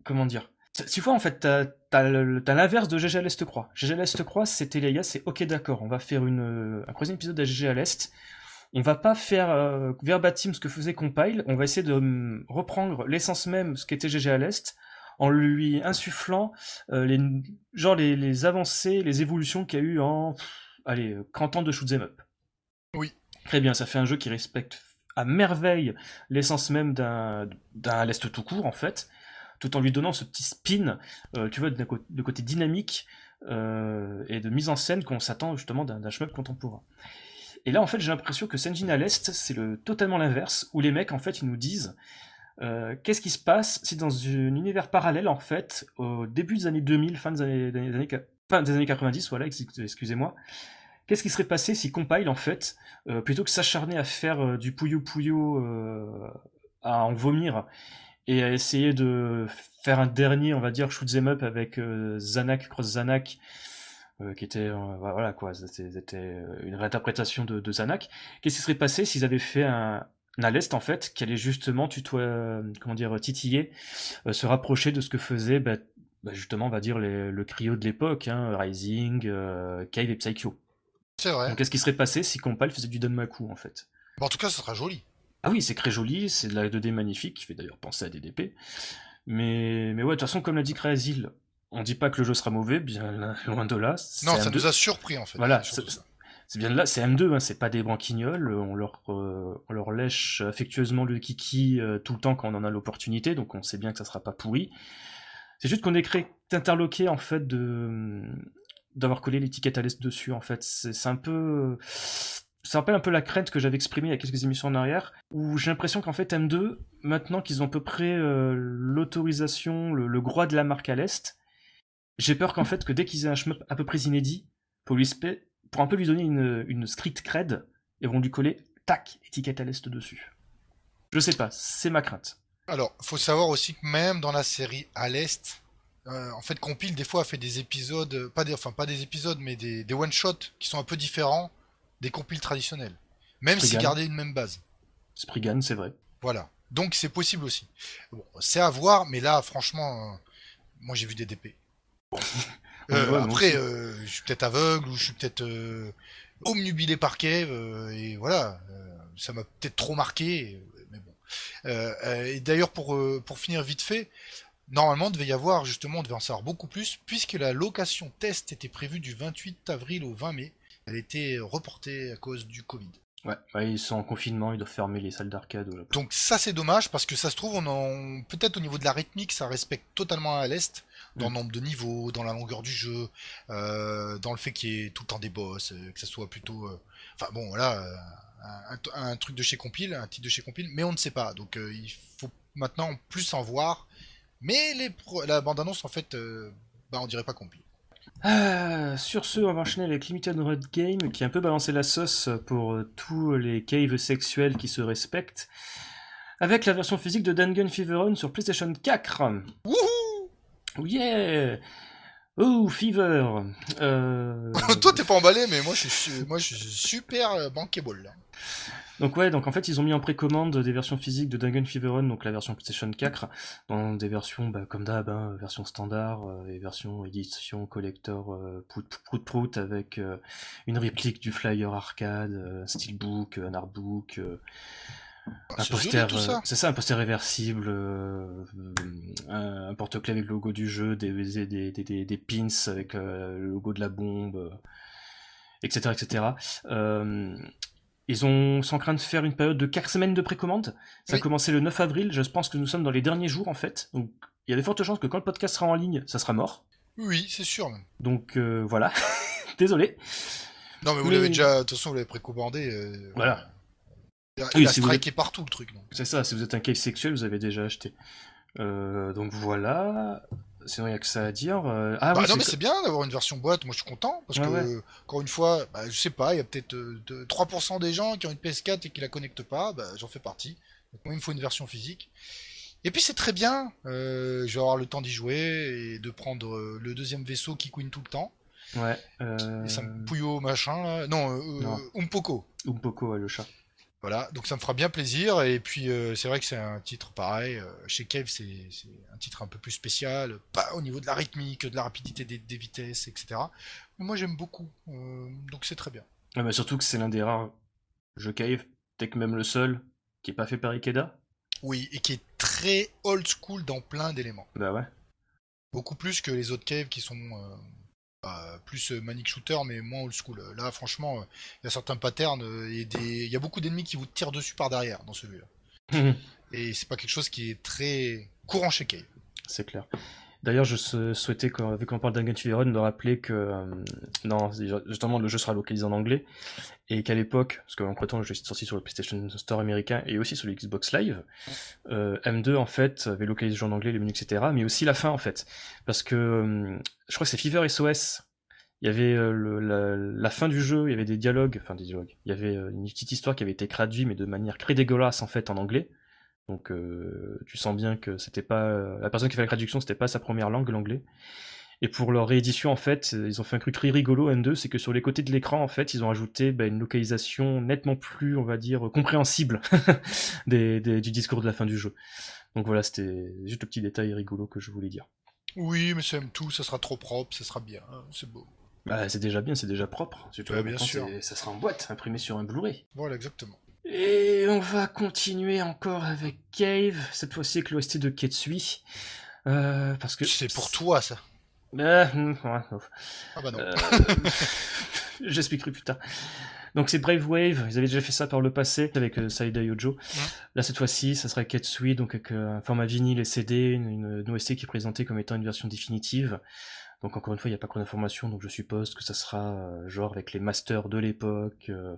comment dire? Tu vois en fait? T'as l'inverse de GG à l'est croix. GG à l'est croix, c'était les gars, c'est ok d'accord, on va faire une euh, un troisième épisode à GG à l'est. On va pas faire euh, verbatim ce que faisait Compile, on va essayer de hum, reprendre l'essence même, ce qu'était GG à l'Est, en lui insufflant euh, les, genre les, les avancées, les évolutions qu'il y a eu en pff, allez, euh, 30 ans de shoot'em up. Oui. Très bien, ça fait un jeu qui respecte à merveille l'essence même d'un d'un l'Est tout court, en fait, tout en lui donnant ce petit spin, euh, tu vois, de, cô- de côté dynamique euh, et de mise en scène qu'on s'attend justement d'un d'un shmup contemporain. Et là, en fait, j'ai l'impression que Senjin à l'Est, c'est le, totalement l'inverse, où les mecs, en fait, ils nous disent euh, qu'est-ce qui se passe si dans un univers parallèle, en fait, au début des années 2000, fin des années, des années, des années 90, voilà, ex- excusez-moi, qu'est-ce qui serait passé si Compile, en fait, euh, plutôt que s'acharner à faire euh, du pouillou pouillou, euh, à en vomir, et à essayer de faire un dernier, on va dire, shoot 'em up avec Zanak, Cross Zanak, qui était, euh, voilà quoi, c'était une réinterprétation de, de Zanak. Qu'est-ce qui serait passé s'ils avaient fait un, un à l'est en fait, qui allait justement tutoie, comment dire, titiller, se rapprocher de ce que faisait, bah, bah, justement, on va dire les- le cryo de l'époque, hein, Rising, euh, Cave et Psycho. C'est vrai. Donc qu'est-ce qui serait passé si Compile faisait du Danmaku en fait? En tout cas, ça sera joli. ah oui, c'est très joli, c'est de la 2D magnifique, qui fait d'ailleurs penser à DDP. Mais, mais ouais, de toute façon, comme l'a dit Krasil, on dit pas que le jeu sera mauvais, bien loin de là. Non, ça M2. nous a surpris en fait. Voilà, c'est- bien de là, c'est M2, hein, c'est pas des branquignoles, on leur, euh, on leur lèche affectueusement le kiki euh, tout le temps quand on en a l'opportunité, donc on sait bien que ça sera pas pourri. C'est juste qu'on est créé interloqué en fait de d'avoir collé l'étiquette à l'est dessus en fait. C'est un peu ça rappelle un peu la crainte que j'avais exprimée il y a quelques émissions en arrière, où j'ai l'impression qu'en fait M2, maintenant qu'ils ont à peu près euh, l'autorisation, le, droit de la marque à l'est, j'ai peur qu'en fait que dès qu'ils aient un shmup à peu près inédit, pour lui pour un peu lui donner une, une street cred, ils vont lui coller tac étiquette à l'est dessus. Je sais pas, c'est ma crainte. Alors, faut savoir aussi que même dans la série à l'Est, euh, en fait, Compile, des fois, a fait des épisodes, euh, pas des, enfin, pas des épisodes, mais des, des one-shots qui sont un peu différents des compiles traditionnels. Même s'ils gardaient une même base. Spriggan, c'est vrai. Voilà. Donc, c'est possible aussi. Bon, c'est à voir, mais là, franchement, euh, moi, j'ai vu des DP. Euh, après, euh, je suis peut-être aveugle ou je suis peut-être euh, omnubilé par Kev, euh, et voilà, euh, ça m'a peut-être trop marqué, et d'ailleurs, pour, euh, pour finir vite fait, normalement, devait y avoir, justement, on devait en savoir beaucoup plus, puisque la location test était prévue du 28 avril au 20 mai. Elle était reportée à cause du Covid. Ouais, ouais, ils sont en confinement, ils doivent fermer les salles d'arcade. Donc ça c'est dommage parce que ça se trouve on en peut-être au niveau de la rythmique ça respecte totalement à l'est dans le Mm. nombre de niveaux, dans la longueur du jeu, euh, dans le fait qu'il y ait tout le temps des boss, euh, que ça soit plutôt euh, enfin bon euh, un, truc de chez Compile, un titre de chez Compile, mais on ne sait pas donc euh, il faut maintenant plus en voir. Mais les pro- la bande annonce en fait euh, bah on dirait pas Compile. Ah, sur ce, on va enchaîner avec Limited Run Game, qui a un peu balancé la sauce pour euh, tous les caves sexuels qui se respectent. avec la version physique de Dangan Fever Run sur PlayStation 4. Wouhou Oh yeah Oh, Fever Euh, Toi, t'es pas emballé, mais moi, je suis, su- moi, je suis super bankable. Là. Donc ouais, donc en fait ils ont mis en précommande des versions physiques de Dangan Fever Run, donc la version PlayStation 4, dans des versions bah, comme d'hab, hein, version standard euh, et version édition collector euh, prout prout prout avec euh, une réplique du flyer arcade, un steelbook, un artbook, Ah, un poster, c'est ça, un poster réversible, un, porte-clés avec le logo du jeu, des, des, des, des, des pins avec le logo de la bombe, etc. etc. Ils ont, sont en train de faire une période de 4 semaines de précommande. Ça a commencé le 9 avril, je pense que nous sommes dans les derniers jours en fait. Donc il y a de fortes chances que quand le podcast sera en ligne, ça sera mort. Oui, c'est sûr. Donc euh, voilà, désolé. Non, mais vous Mais- l'avez déjà, de toute façon, vous l'avez précommandé. euh, Voilà. Il a, Oui, il a si vous striké partout le truc. C'est ça, si vous êtes un cave sexuel, vous avez déjà acheté. Euh, donc voilà. Sinon, il n'y a que ça à dire. Euh, Ah bah, oui, non, mais c'est- bien d'avoir une version boîte. Moi, je suis content parce Ouais, que, ouais. encore une fois, bah, je sais pas, il y a peut-être euh, de- 3% des gens qui ont une PS4 et qui la connectent pas. Bah, j'en fais partie. Donc, moi, il me faut une version physique. Et puis, c'est très bien. euh, je vais avoir le temps d'y jouer et de prendre euh, le deuxième vaisseau qui couine tout le temps. Ouais. Euh... Et ça me pouillot machin là. Non, euh, Non. euh, Umpoko. Umpoko, ouais, le chat. Voilà, donc ça me fera bien plaisir. Et puis euh, c'est vrai que c'est un titre pareil. euh, chez Cave, c'est un titre un peu plus spécial, pas au niveau de la rythmique, de la rapidité des, des vitesses, etc. Mais moi j'aime beaucoup, euh, donc c'est très bien. Mais surtout que c'est l'un des rares jeux cave, peut-être même le seul, qui est pas fait par Ikeda. Oui, et qui est très old school dans plein d'éléments. Bah ouais. Beaucoup plus que les autres Cave qui sont bah, plus euh, manic shooter, mais moins old school. Là, franchement, euh, il y a certains patterns euh, et des... il y a beaucoup d'ennemis qui vous tirent dessus par derrière dans celui-là. Et c'est pas quelque chose qui est très courant chez Cave. C'est clair. D'ailleurs, je souhaitais, vu qu'on parle d'Ungun Run, de rappeler que euh, non, justement le jeu sera localisé en anglais et qu'à l'époque, parce qu'entre temps le jeu est sorti sur le PlayStation Store américain et aussi sur le Xbox Live, euh, M2 en fait avait localisé le jeu en anglais, les menus, etc. Mais aussi la fin en fait, parce que euh, je crois que c'est Fever SOS. Il y avait la, la fin du jeu, il y avait des dialogues, enfin des dialogues. Il y avait une petite histoire qui avait été traduite, mais de manière très dégueulasse en fait en anglais. Donc euh, tu sens bien que c'était pas euh, la personne qui fait la traduction, c'était pas sa première langue, l'anglais. Et pour leur réédition, en fait, ils ont fait un truc très rigolo M2, c'est que sur les côtés de l'écran, en fait, ils ont ajouté bah, une localisation nettement plus, on va dire, compréhensible des, des- du discours de la fin du jeu. Donc voilà, c'était juste le petit détail rigolo que je voulais dire. Oui, mais c'est tout, ça sera trop propre, ça sera bien, hein, c'est beau. Bah, c'est déjà bien, c'est déjà propre. Surtout Ouais, bien sûr. Ça sera en boîte, imprimé sur un Blu-ray. Voilà, exactement. Et on va continuer encore avec Cave, cette fois-ci avec l'OST de Ketsui. Euh, parce que C'est pour toi, ça. Hum, ouais. Ah bah non. Euh, J'expliquerai plus tard. Donc c'est Brave Wave, ils avaient déjà fait ça par le passé avec euh, Saida Yojo. Là cette fois-ci, ça sera Ketsui, donc avec euh, un format vinyle et CD, une, une OST qui est présentée comme étant une version définitive. Donc encore une fois, il n'y a pas trop d'informations, donc je suppose que ça sera euh, genre avec les masters de l'époque, euh,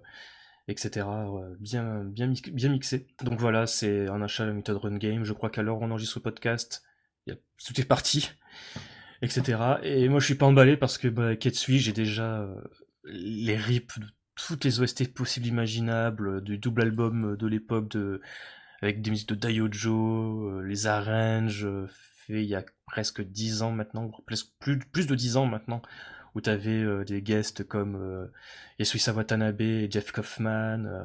etc. ouais, bien, bien, mi- bien mixé. Donc voilà, c'est un achat Method Run Game. Je crois qu'à l'heure où on enregistre le podcast, tout est parti etc. Et moi je suis pas emballé parce que bah, Ketsui, j'ai déjà euh, les rips de toutes les OST possibles imaginables, euh, du double album euh, de l'époque de avec des musiques de Daiojo, euh, les arranges euh, faits il y a presque 10 ans maintenant, plus, plus, plus de 10 ans maintenant, où t'avais euh, des guests comme euh, Yasuisa Watanabe et Jeff Kaufman. euh,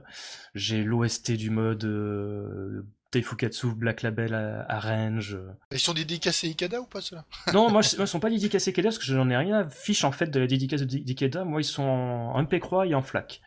j'ai l'OST du mode euh, Teifukatsu Black Label Arrange. Ils sont dédicacés Ikeda ou pas, ceux-là? Non, moi, je- moi, ils sont pas dédicacés Ikeda parce que je n'en ai rien à fiche en fait de la dédicace d'Ikeda. Moi, ils sont en MP croix et en flac.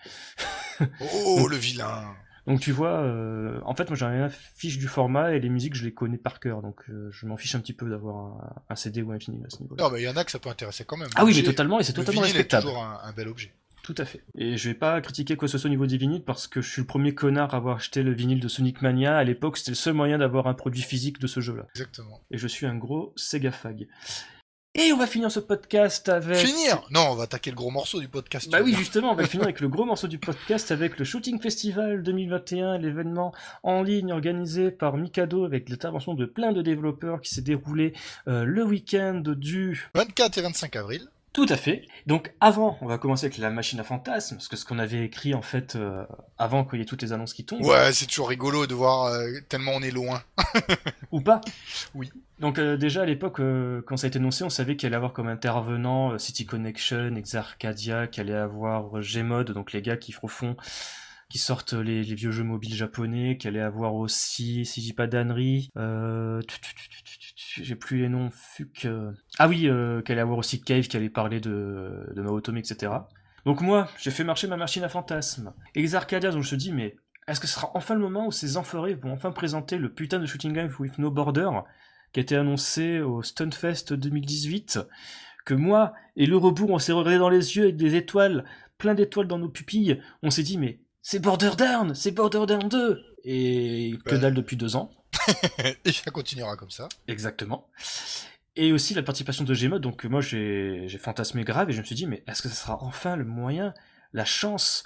Oh, le vilain Donc tu vois, euh, en fait, moi, j'ai rien à fiche du format et les musiques, je les connais par cœur. Donc euh, je m'en fiche un petit peu d'avoir un, un CD ou un vinyle à ce niveau-là. Non, mais il y en a que ça peut intéresser quand même. Ah oui, mais totalement, et c'est le totalement est respectable. toujours un, un bel objet. Tout à fait. Et je vais pas critiquer quoi que ce soit au niveau des vinyles parce que je suis le premier connard à avoir acheté le vinyle de Sonic Mania. À l'époque, c'était le seul moyen d'avoir un produit physique de ce jeu-là. Exactement. Et je suis un gros Sega fag. Et on va finir ce podcast avec... Finir Non, on va attaquer le gros morceau du podcast. Bah oui, justement, on va finir avec le gros morceau du podcast, avec le Shooting Festival 2021, l'événement en ligne organisé par Mikado avec l'intervention de plein de développeurs qui s'est déroulé euh, le week-end du 24 et 25 avril. Tout à fait. Donc avant, on va commencer avec la machine à fantasmes, parce que ce qu'on avait écrit en fait euh, avant qu'il y ait toutes les annonces qui tombent. Ouais, c'est toujours rigolo de voir euh, tellement on est loin. Ou pas Oui. Donc euh, déjà à l'époque, quand ça a été annoncé, on savait qu'il allait avoir comme intervenant City Connection, Exarcadia, qu'il allait avoir Gmod, donc les gars qui refont, qui sortent les, les vieux jeux mobiles japonais, qu'il allait avoir aussi, si je dis pas d'ânerie, j'ai plus les noms, fuck. euh, Ah oui, euh, qu'il allait avoir aussi Cave qui allait parler de, de etc. Donc moi, j'ai fait marcher ma machine à fantasmes. Exarcadia, donc je te dis, mais est-ce que ce sera enfin le moment où ces enfoirés vont enfin présenter le putain de Shooting Game with No Border qui a été annoncé au Stunfest 2018 Que moi et le rebours, on s'est regardé dans les yeux avec des étoiles, plein d'étoiles dans nos pupilles. On s'est dit, mais c'est Border Down, c'est Border Down 2 Et que dalle depuis deux ans. Et ça continuera comme ça. Exactement. Et aussi la participation de Gmod, donc moi j'ai fantasmé grave et je me suis dit, mais est-ce que ça sera enfin le moyen, la chance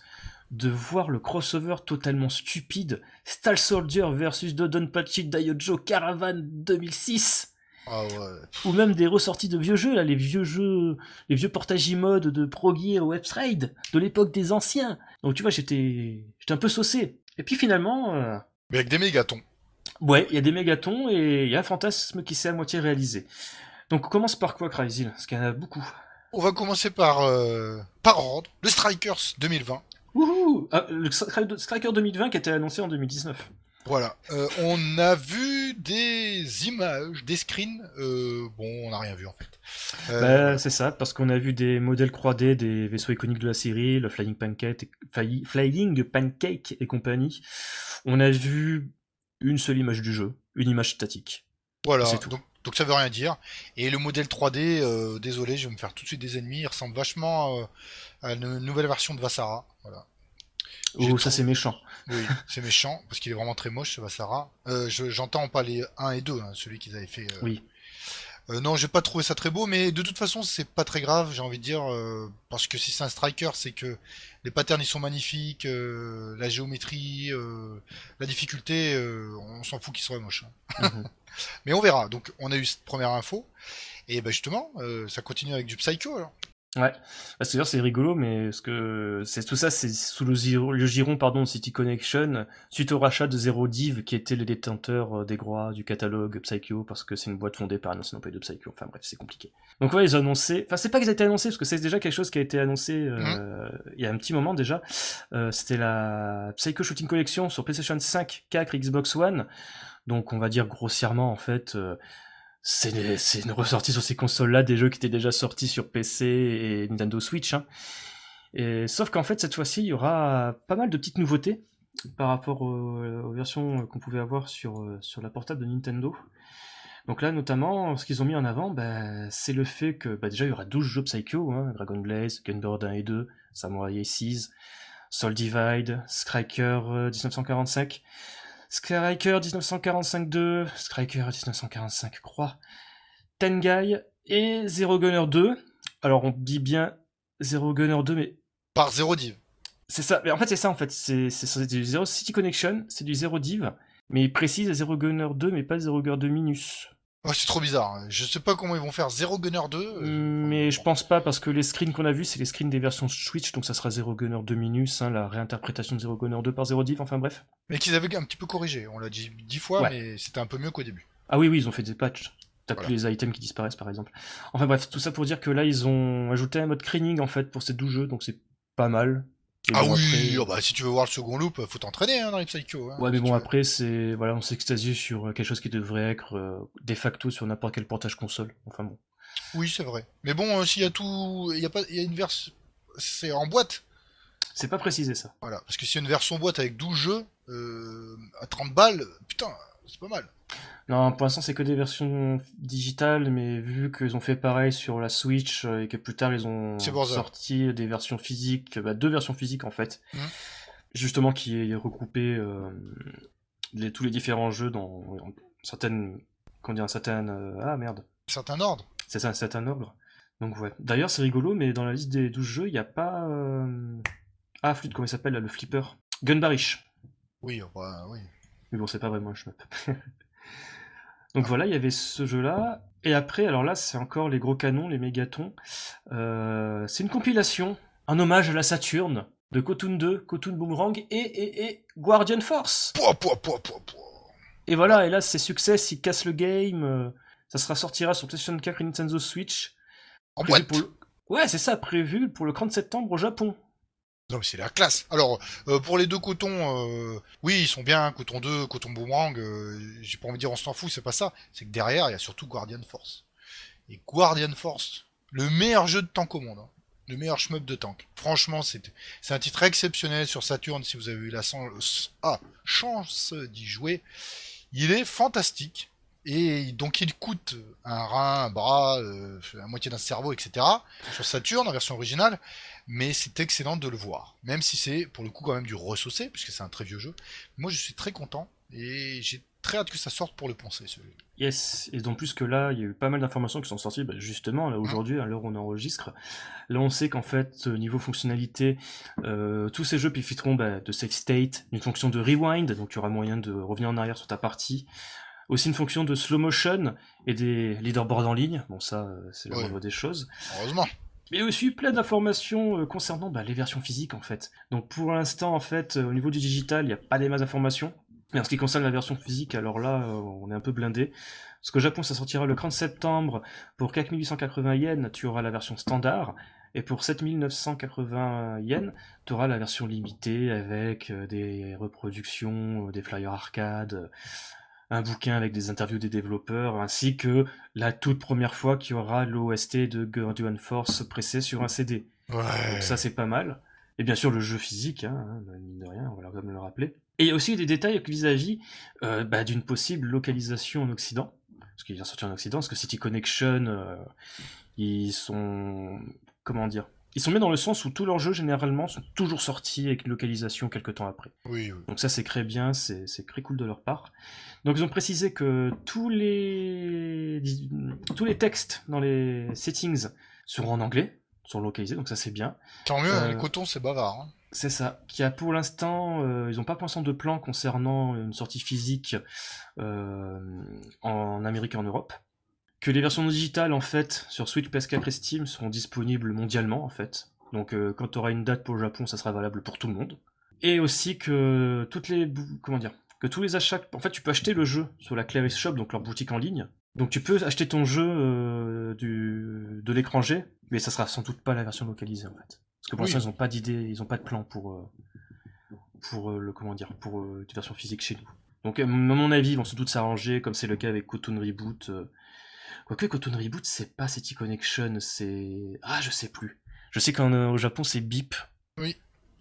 de voir le crossover totalement stupide? Stall Soldier versus Dodonpachi Daiojo Caravan 2006 Ah ouais. ou même des ressorties de vieux jeux, là, les vieux jeux, les vieux portages mode de Pro Gear ou Webstrade, de l'époque des anciens. Donc tu vois, j'étais j'étais un peu saucé. Et puis finalement, euh, Mais avec des mégatons. Ouais, il y a des mégatons et il y a un fantasme qui s'est à moitié réalisé. Donc on commence par quoi, Crazy Parce qu'il y en a beaucoup. On va commencer par, euh, par ordre. Le Strikers 2020. Wouhou Ah, Le Stri- Striker 2020 qui a été annoncé en 2019. Voilà. Euh, on a vu des images, des screens. Euh, bon, on n'a rien vu en fait. Euh, Bah, c'est ça, parce qu'on a vu des modèles 3D des vaisseaux iconiques de la série, le Flying Pancake, et- Flying Pancake et compagnie. On a vu une seule image du jeu, une image statique. Voilà, C'est tout. donc, donc ça veut rien dire. Et le modèle 3D, euh, désolé, je vais me faire tout de suite des ennemis. Il ressemble vachement euh, à une nouvelle version de Vassara. Voilà. Oh, ça c'est méchant. Oui, c'est méchant parce qu'il est vraiment très moche ce Vassara. Euh, je- J'entends pas les 1 et 2, hein, celui qu'ils avaient fait. Oui. Euh, non, j'ai pas trouvé ça très beau, mais de toute façon, c'est pas très grave, j'ai envie de dire, euh, parce que si c'est un striker, c'est que les patterns ils sont magnifiques, euh, la géométrie, euh, la difficulté, euh, on s'en fout qu'il soit moche. hein. Mhm. Mais on verra. Donc, on a eu cette première info, et ben justement, euh, ça continue avec du Psycho alors. Ouais, Bah, c'est-à-dire c'est rigolo, mais ce que c'est tout ça, c'est sous le, ziro- le giron pardon de City Connection suite au rachat de Zero Div qui était le détenteur euh, des droits du catalogue Psycho parce que c'est une boîte fondée par un ancien employé de Psycho. Enfin bref, c'est compliqué. Donc ouais, ils ont annoncé. Enfin c'est pas qu'ils ont été annoncés parce que c'est déjà quelque chose qui a été annoncé euh, il y a un petit moment déjà. Euh, C'était la Psycho Shooting Collection sur PlayStation 5, 4, Xbox One. Donc on va dire grossièrement en fait. Euh, c'est une, ressortie sur ces consoles-là des jeux qui étaient déjà sortis sur PC et Nintendo Switch. hein. Et, sauf qu'en fait, cette fois-ci, il y aura pas mal de petites nouveautés par rapport aux, versions qu'on pouvait avoir sur, euh, la portable de Nintendo. Donc là, notamment, ce qu'ils ont mis en avant, bah, c'est le fait que bah, déjà, il y aura 12 jeux Psycho, hein, Dragon Blaze, Gunbird 1 et 2, Samurai Aces, Soul Divide, Striker euh, 1945, Striker 1945-2, Striker 1945 Croix, Tengai et Zero Gunner 2. Alors on dit bien Zero Gunner 2, mais Par Zero Div. c'est ça. Mais en fait, c'est ça en fait. C'est du Zero City Connection, c'est du Zero Div, mais il précise Zero Gunner 2, mais pas Zero Gunner 2 Minus. Ouais, c'est trop bizarre. hein. Je sais pas comment ils vont faire Zero Gunner 2. euh, Mais je pense pas parce que les screens qu'on a vus, c'est les screens des versions Switch, donc ça sera Zero Gunner 2 Minus, hein, la réinterprétation de Zero Gunner 2 par Zero Div. Enfin bref. Mais qu'ils avaient un petit peu corrigé. On l'a dit dix fois, Ouais. mais c'était un peu mieux qu'au début. Ah oui, oui, ils ont fait des patchs. T'as Voilà. plus les items qui disparaissent par exemple. Enfin bref, tout ça pour dire que là ils ont ajouté un mode screening en fait pour ces 12 jeux, donc c'est pas mal. Ah bon, oui, après- oh bah, si tu veux voir le second loop, faut t'entraîner hein, dans les Psycho. hein, Ouais, mais si bon, après, c'est. Voilà, on s'extasie sur euh, quelque chose qui devrait être euh, de facto sur n'importe quel portage console. Enfin bon. Oui, c'est vrai. Mais bon, euh, s'il y a tout, il y a pas, il y a une version, c'est en boîte. C'est pas précisé ça. Voilà, parce que s'il y a une version boîte avec 12 jeux euh, à 30 balles, putain, c'est pas mal. Non, pour l'instant, c'est que des versions digitales, mais vu qu'ils ont fait pareil sur la Switch euh, et que plus tard ils ont sorti des versions physiques, bah, deux versions physiques en fait, Mhm. justement qui est regroupé euh, les- tous les différents jeux dans, dans certaines. Comment dire, un certain. euh, ah merde. Certain ordre. C'est ça, un certain ordre. Donc ouais. D'ailleurs, c'est rigolo, mais dans la liste des 12 jeux, il n'y a pas. euh, Ah, flûte, comment il s'appelle là, le flipper? Gunbarish. Oui, bah, oui. Mais bon, c'est pas vraiment un shmup. Donc voilà, il y avait ce jeu-là. Et après, alors là, c'est encore les gros canons, les mégatons. Euh, c'est une compilation, un hommage à la Saturne de Kotun 2, Kotun Boomerang et, et, et Guardian Force. Pouah, pouah, pouah. Et voilà, et là, c'est succès, il casse le game. euh, ça sera sortira sur PlayStation 4 et Nintendo Switch. En boîte. pour le- Ouais, c'est ça, prévu pour le 30 septembre au Japon. Non, mais c'est la classe. Alors, euh, pour les deux cotons, euh, oui, ils sont bien, coton 2, coton boomerang, euh, j'ai pas envie de dire on s'en fout, c'est pas ça. C'est que derrière, il y a surtout Guardian Force. Et Guardian Force, le meilleur jeu de tank au monde. hein. Le meilleur shmup de tank. Franchement, c'est un titre exceptionnel sur Saturn si vous avez eu la ah, chance d'y jouer. Il est fantastique. Et donc il coûte un rein, un bras, euh, la moitié d'un cerveau, etc. Sur Saturn en version originale mais c'est excellent de le voir. Même si c'est pour le coup quand même du ressaucé, puisque c'est un très vieux jeu. Moi je suis très content et j'ai très hâte que ça sorte pour le poncer celui Yes, et donc plus que là, il y a eu pas mal d'informations qui sont sorties bah, justement là aujourd'hui, à l'heure où on enregistre. Là, on sait qu'en fait, euh, niveau fonctionnalité, euh, tous ces jeux profiteront bah, de Save State, d'une fonction de rewind, donc tu auras moyen de revenir en arrière sur ta partie. Aussi une fonction de slow motion et des leaderboards en ligne. Bon, ça, euh, c'est Ouais. moindre des choses. Heureusement. Mais aussi plein d'informations euh, concernant bah, les versions physiques en fait. Donc pour l'instant en fait euh, au niveau du digital il n'y a pas des masses d'informations. Mais en ce qui concerne la version physique alors là euh, on est un peu blindé. Parce qu'au Japon ça sortira le 30 septembre. Pour 4880 yens tu auras la version standard. Et pour 7980 yens tu auras la version limitée avec des reproductions, des flyers arcade. Un bouquin avec des interviews des développeurs, ainsi que la toute première fois qu'il y aura l'OST de Guardian Force pressé sur un CD. Ouais. Donc ça c'est pas mal. Et bien sûr le jeu physique, hein, hein, mine de rien, on va quand même le rappeler. Et il y a aussi des détails vis-à-vis euh, bah, d'une possible localisation en Occident. Parce qu'il vient sortir en Occident, parce que City Connection, euh, ils sont... comment dire Ils sont mis dans le sens où tous leurs jeux généralement sont toujours sortis avec une localisation quelques temps après. Oui, oui. Donc ça c'est très bien, c'est c'est très cool de leur part. Donc ils ont précisé que tous les tous les textes dans les settings seront en anglais, sont localisés, donc ça c'est bien. Tant mieux, Euh, les cotons c'est bavard. hein. C'est ça. Qui a pour l'instant, euh, ils n'ont pas pensé de plan concernant une sortie physique euh, en Amérique et en Europe. Que les versions digitales en fait sur Switch, PS4 et Steam seront disponibles mondialement en fait. Donc euh, quand tu auras une date pour le Japon, ça sera valable pour tout le monde. Et aussi que toutes les comment dire que tous les achats, en fait tu peux acheter le jeu sur la Claris Shop, donc leur boutique en ligne. Donc tu peux acheter ton jeu euh, du, de l'étranger, mais ça sera sans doute pas la version localisée en fait. Parce que pour Oui. l'instant ils ont pas d'idée, ils ont pas de plan pour euh, pour le comment dire pour une version physique chez nous. Donc à mon avis ils vont sans doute s'arranger comme c'est le cas avec Cotoon Reboot. Euh. Quoique Cotoon Reboot c'est pas City Connection, c'est ah je sais plus. Je sais qu'au Japon c'est Beep. Oui.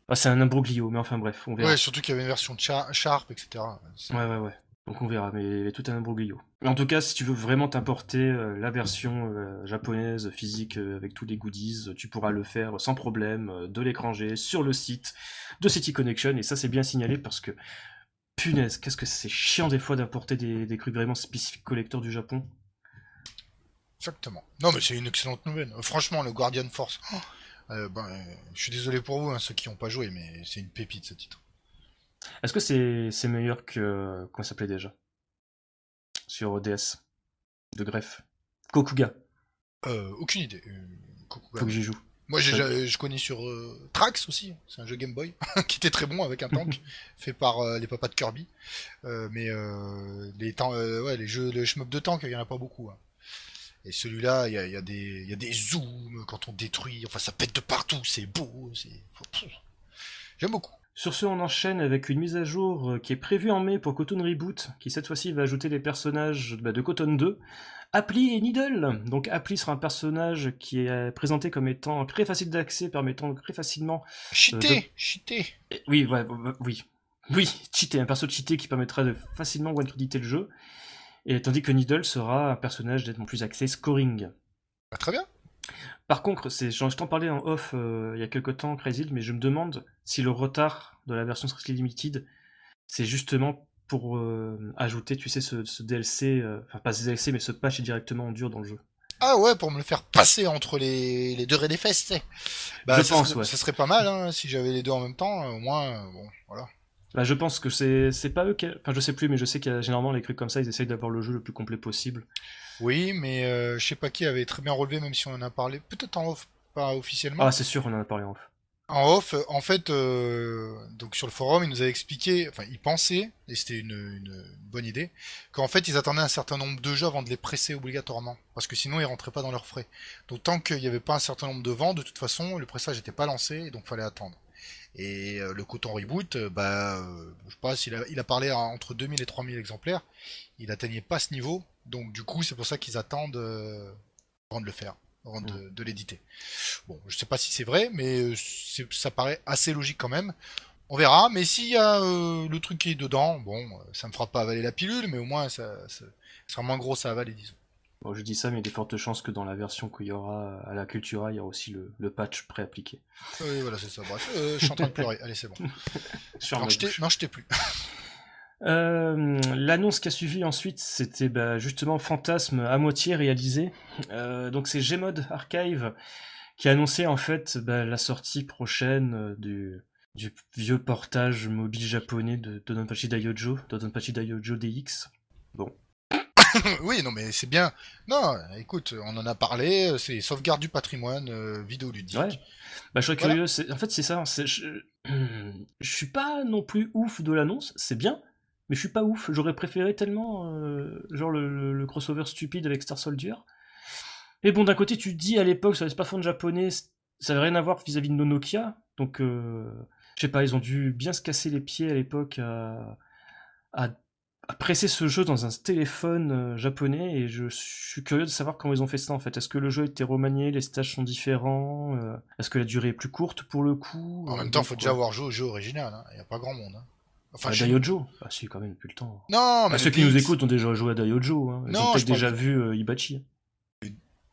Ah, c'est un imbroglio, mais enfin bref, on verra. Ouais, surtout qu'il y avait une version Char- Sharp, etc. Ouais, ouais, ouais. Donc on verra, mais tout un imbroglio. Mais en tout cas, si tu veux vraiment t'importer euh, la version euh, japonaise physique euh, avec tous les goodies, tu pourras le faire sans problème euh, de l'étranger sur le site de City Connection. Et ça, c'est bien signalé parce que, punaise, qu'est-ce que c'est chiant des fois d'importer des, des trucs vraiment spécifiques collecteurs du Japon. Exactement. Non, mais c'est une excellente nouvelle. Franchement, le Guardian Force. oh, euh, ben, je suis désolé pour vous, hein, ceux qui n'ont pas joué, mais c'est une pépite ce titre. Est-ce que c'est meilleur que. Comment ça s'appelait déjà? Sur DS. De greffe. Kokuga. Euh, aucune idée. Euh. Faut que j'y joue. Moi, je connais sur euh, Trax aussi. C'est un jeu Game Boy qui était très bon avec un tank fait par les papas de Kirby. Mais euh, les, ouais, les jeux de shmup de tank, il y en a pas beaucoup. hein. Et celui-là, il y a, il y, a des- il y a des zooms quand on détruit. Enfin, ça pète de partout. C'est beau. C'est... J'aime beaucoup. Sur ce, on enchaîne avec une mise à jour euh, qui est prévue en mai pour Cotton Reboot, qui cette fois-ci va ajouter les personnages bah, de Cotton 2, Appli et Needle. Donc Appli sera un personnage qui est euh, présenté comme étant très facile d'accès, permettant très facilement... Cheaté, Euh, cheaté. Eh, Oui, ouais, oui. Oui, cheaté, un perso cheaté qui permettra de facilement one-crediter le jeu. Et tandis que Needle sera un personnage nettement plus axé scoring. Bah, très bien. Par contre, c'est, j'en- je t'en parlais en off euh, il y a quelque temps, Crazy, mais je me demande si le retard de la version Strictly Limited, c'est justement pour euh, ajouter, tu sais, ce, ce DLC, euh, enfin pas ce DLC, mais ce patch directement en dur dans le jeu. Ah ouais, pour me le faire passer entre les, les deux raies des fesses, tu sais. Bah, Je ça pense, serait, ouais. Ça serait pas mal, hein, si j'avais les deux en même temps. Au moins, bon, voilà. Là, je pense que c'est, pas eux qui, enfin je sais plus, mais je sais qu'il y a généralement les trucs comme ça, ils essayent d'avoir le jeu le plus complet possible. Oui, mais euh, je sais pas qui avait très bien relevé, même si on en a parlé, peut-être en off, pas officiellement. Ah, c'est sûr, on en a parlé en off. En off, en fait, euh, donc sur le forum, il nous avait expliqué, enfin, il pensait, et c'était une, une bonne idée, qu'en fait, ils attendaient un certain nombre de jeux avant de les presser obligatoirement, parce que sinon, ils rentraient pas dans leurs frais. Donc, tant qu'il n'y avait pas un certain nombre de ventes, de toute façon, le pressage n'était pas lancé, et donc fallait attendre. Et euh, le coton reboot, euh, bah, euh, je sais pas s'il a, il a parlé à entre 2000 et 3000 exemplaires, il atteignait pas ce niveau, donc du coup, c'est pour ça qu'ils attendent avant de le faire, avant de, de l'éditer. Bon, je sais pas si c'est vrai, mais ça paraît assez logique quand même. On verra, mais s'il y a euh, le truc qui est dedans, bon, ça me fera pas avaler la pilule, mais au moins ça, ça sera moins gros à avaler, disons. Bon, je dis ça, mais il y a des fortes chances que dans la version qu'il y aura à la Cultura, il y aura aussi le, le patch préappliqué. Oui, voilà, c'est ça. Bref, euh, je suis en train de pleurer. Allez, c'est bon. Sur Non, je t'ai- plus. Euh, L'annonce qui a suivi ensuite, c'était bah, justement Fantasme à moitié réalisé. Euh, donc c'est Gmod Archive qui a annoncé en fait bah, la sortie prochaine euh, du, du vieux portage mobile japonais de Dodonpachi Daiojo, Dodonpachi Daiojo DX. oui, non, mais c'est bien. Non, écoute, on en a parlé. C'est sauvegarde du patrimoine euh, vidéoludique. Ouais. Bah, je serais Voilà. curieux. En fait, c'est ça. Je... je suis pas non plus ouf de l'annonce. C'est bien, mais je suis pas ouf. J'aurais préféré tellement, euh, genre le, le- le crossover stupide avec Star Soldier. Mais bon, d'un côté, tu dis à l'époque sur les smartphones japonais, ça avait rien à voir vis-à-vis de nos Nokia. Donc, euh, je sais pas, ils ont dû bien se casser les pieds à l'époque à, à, à presser ce jeu dans un téléphone euh, japonais. Et je suis curieux de savoir comment ils ont fait ça en fait. Est-ce que le jeu était remanié, les stages sont différents euh, Est-ce que la durée est plus courte pour le coup En Euh, même temps, faut déjà avoir joué au jeu original. Il n'y a pas grand monde. hein. Enfin, Ah, Daiojo Ah si, quand même, depuis le temps. Non, mais Bah, ceux le qui nous écoutent ont déjà joué à Daiojo. Hein. Ils Non, ont peut-être déjà vu euh, Ibachi.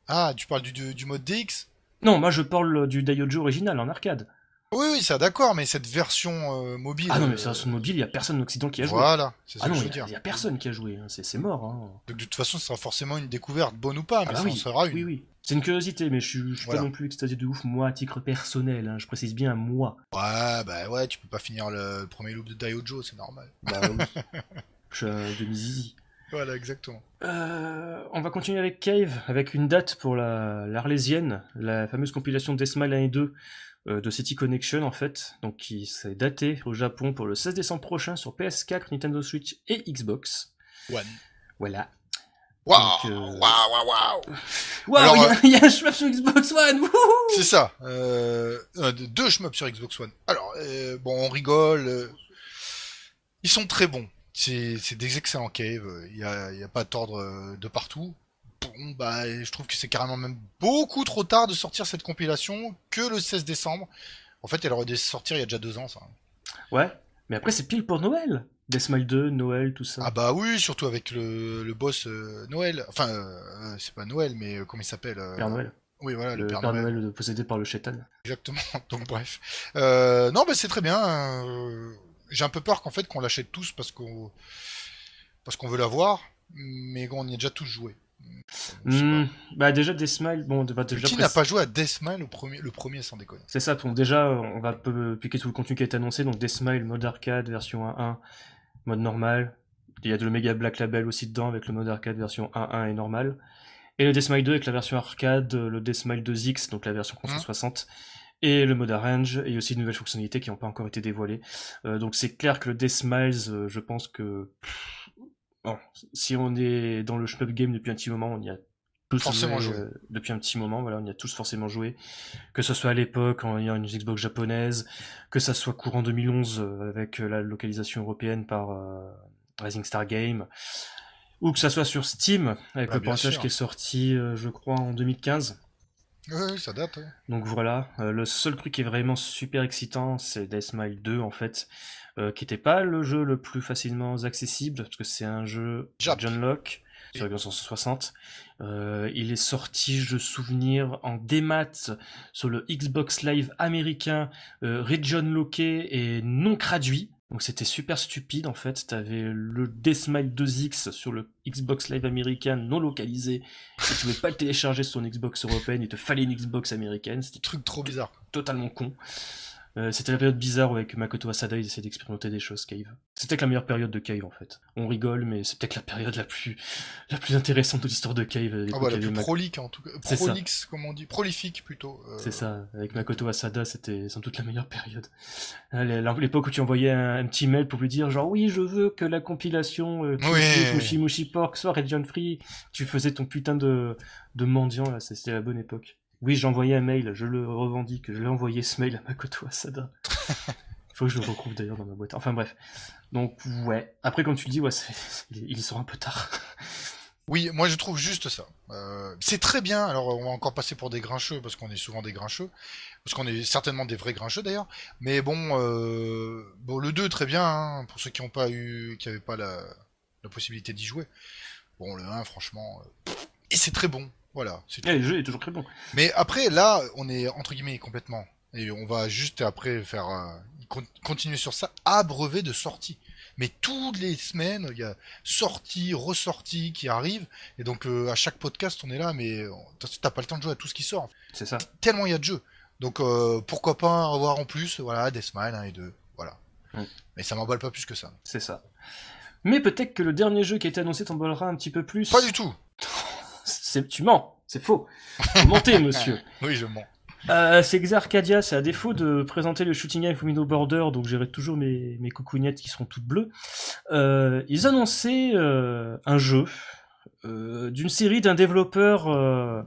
Ah, tu parles du, du, du mode DX Non, moi je parle du Daiojo original en arcade. Oui, oui, ça d'accord, mais cette version euh, mobile. Ah non, mais euh, c'est sur mobile, il y a personne en Occident qui a joué. Voilà, c'est ça Ah que non, je veux y, a- dire. il y a personne qui a joué, hein. c'est mort. Hein. Donc, de toute façon, ce sera forcément une découverte, bonne ou pas, mais Ah ça oui, en sera une. oui, oui. C'est une curiosité, mais je suis, je suis Voilà. pas non plus extasié de ouf, moi, à titre personnel. hein. Je précise bien moi. Ouais, bah ouais, tu peux pas finir le premier loop de Daiojo, c'est normal. Bah oui. je suis un demi-zizi. Voilà, exactement. Euh, on va continuer avec Cave, avec une date pour la l'Arlésienne, la fameuse compilation Deathmile 1 et 2 euh, de City Connection en fait, donc qui s'est datée au Japon pour le 16 décembre prochain sur PS4, Nintendo Switch et Xbox. One. Voilà. Waouh, euh, waouh, waouh, waouh. Alors, il y a- un shmup sur Xbox One C'est ça. Euh, euh, deux shmups sur Xbox One. Alors, euh, bon, on rigole. euh, ils sont très bons. C'est des excellents caves. Il n'y a, y a pas d'ordre euh, de partout. Bon, bah, je trouve que c'est carrément même beaucoup trop tard de sortir cette compilation que le 16 décembre. En fait, elle aurait dû sortir il y a déjà deux ans, ça. Ouais, mais après c'est pile pour Noël. Deathmile 2, Noël, tout ça. Ah bah oui, surtout avec le, le boss euh, Noël. Enfin, euh, c'est pas Noël, mais euh, comment il s'appelle euh, Père Noël. Oui, voilà, le le Père, Noël, euh, possédé par le Chétan. Exactement. Donc bref. Euh, non, bah c'est très bien. euh, J'ai un peu peur qu'en fait qu'on l'achète tous parce qu'on parce qu'on veut l'avoir, mais on y a déjà tous joué. Hmm, bah déjà Deathmile, bon, bah, déjà Qui n'a pas joué à Deathmile le premier, le premier sans déconner C'est ça, donc déjà, on va piquer tout le contenu qui a été annoncé, donc Deathmile, mode arcade, version 1.1, mode normal. Il y a de l'Omega Black Label aussi dedans, avec le mode arcade version 1.1 et normal. Et le Deathmile 2 avec la version arcade, le Deathmile 2X, donc la version 360, et le mode arrange, et aussi de nouvelles fonctionnalités qui n'ont pas encore été dévoilées. Euh, donc c'est clair que le Deathmiles, euh, je pense que... pff, Bon, si on est dans le shmup game depuis un petit moment, on y a tous Forcément joué. euh, depuis un petit moment, voilà, on y a tous forcément joué que ce soit à l'époque en ayant une Xbox japonaise, que ça soit courant 2011 euh, avec euh, la localisation européenne par euh, Rising Star Game, ou que ça soit sur Steam avec Bah, le portage qui est sorti, euh, je crois, en 2015. Oui, oui, ça date. Donc voilà, euh, le seul truc qui est vraiment super excitant, c'est Deathmile 2 en fait, euh, qui n'était pas le jeu le plus facilement accessible, parce que c'est un jeu. John Locke sur Xbox 360. Euh, il est sorti, je souvenir, en démat sur le Xbox Live américain, euh, region locké et non traduit. Donc c'était super stupide en fait. T'avais le Deathmile 2X sur le Xbox Live américain non localisé. Et tu pouvais pas le télécharger sur une Xbox européenne. Il te fallait une Xbox américaine. C'était Truc trop bizarre. totalement con. Euh, c'était la période bizarre où avec Makoto Asada, ils essayaient d'expérimenter des choses, Cave. C'était la meilleure période de Cave, en fait. On rigole, mais c'est peut-être la période la plus, la plus intéressante de l'histoire de Cave. à Ah bah, la plus prolique en tout cas. C'est ça. Prolix, comme on dit. Prolifique plutôt. euh, C'est ça, avec Makoto Asada, c'était sans doute la meilleure période. Euh, L'époque où tu envoyais un, un petit mail pour lui dire genre oui, je veux que la compilation euh, Oui. Mushi Mushi Pork soit region free. Tu faisais ton putain de, de mendiant là, c'était la bonne époque. Oui, j'ai envoyé un mail, je le revendique, je l'ai envoyé ce mail à Makoto Asada. Faut que je le retrouve d'ailleurs dans ma boîte. Enfin bref. Donc ouais. Après comme tu le dis, ouais, il, il sort un peu tard. Oui, moi je trouve juste ça. Euh, c'est très bien. Alors on va encore passer pour des grincheux parce qu'on est souvent des grincheux, parce qu'on est certainement des vrais grincheux d'ailleurs. Mais bon, euh, bon le 2 très bien hein, pour ceux qui n'ont pas eu, qui n'avaient pas la, la possibilité d'y jouer. Bon le 1 franchement, euh, et c'est très bon. Voilà. c'est tout. Eh, le jeu est toujours très bon. Mais après là, on est entre guillemets complètement. Et on va juste après faire euh, con- continuer sur ça, abreuvé de sorties. Mais toutes les semaines, il y a sorties, ressorties qui arrivent. Et donc euh, à chaque podcast, on est là, mais euh, t'as- pas le temps de jouer à tout ce qui sort. C'est ça. Tellement il y a de jeux. Donc euh, pourquoi pas avoir en plus, voilà, Deathmile 1 et 2. Voilà. Mm. Mais ça m'emballe pas plus que ça. C'est ça. Mais peut-être que le dernier jeu qui a été annoncé t'emballera un petit peu plus. Pas du tout. Tu mens, c'est faux. Vous mentez, monsieur. Oui, je mens. Euh, c'est Xarcadia, c'est à défaut de présenter le Shooting Game Fumino Border, donc j'irai toujours mes, mes coucougnettes qui seront toutes bleues. Euh, ils annonçaient euh, un jeu euh, d'une série d'un développeur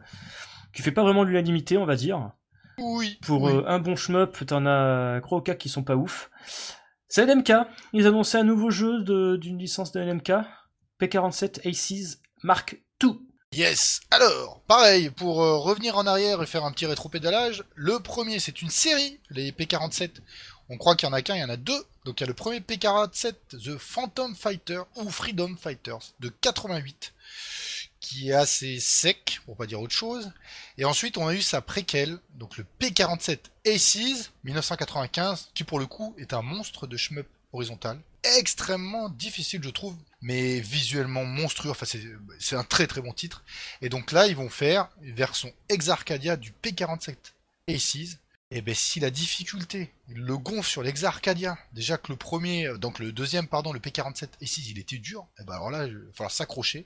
qui fait pas vraiment l'unanimité, on va dire. Oui. Pour oui. un bon shmup, t'en as 3 ou 4 qui sont pas ouf. C'est LMK, ils annonçaient un nouveau jeu de- d'une licence de LMK, P47 Aces Mark. Yes. Alors, pareil, pour euh, revenir en arrière et faire un petit rétropédalage, le premier c'est une série, les P47. On croit qu'il y en a qu'un, il y en a deux. Donc il y a le premier P47, The Phantom Fighter ou Freedom Fighters de 88, qui est assez sec, pour pas dire autre chose. Et ensuite on a eu sa préquelle, donc le P47 Aces 1995, qui pour le coup est un monstre de shmup horizontal. Extrêmement difficile je trouve, mais visuellement monstrueux, enfin c'est un très très bon titre. Et donc là ils vont faire version Exarcadia du P47 Aces. Et ben si la difficulté le gonfle sur l'Exarcadia, déjà que le premier, euh, donc le deuxième pardon, le P47 Aces il était dur, et ben alors là il va falloir s'accrocher.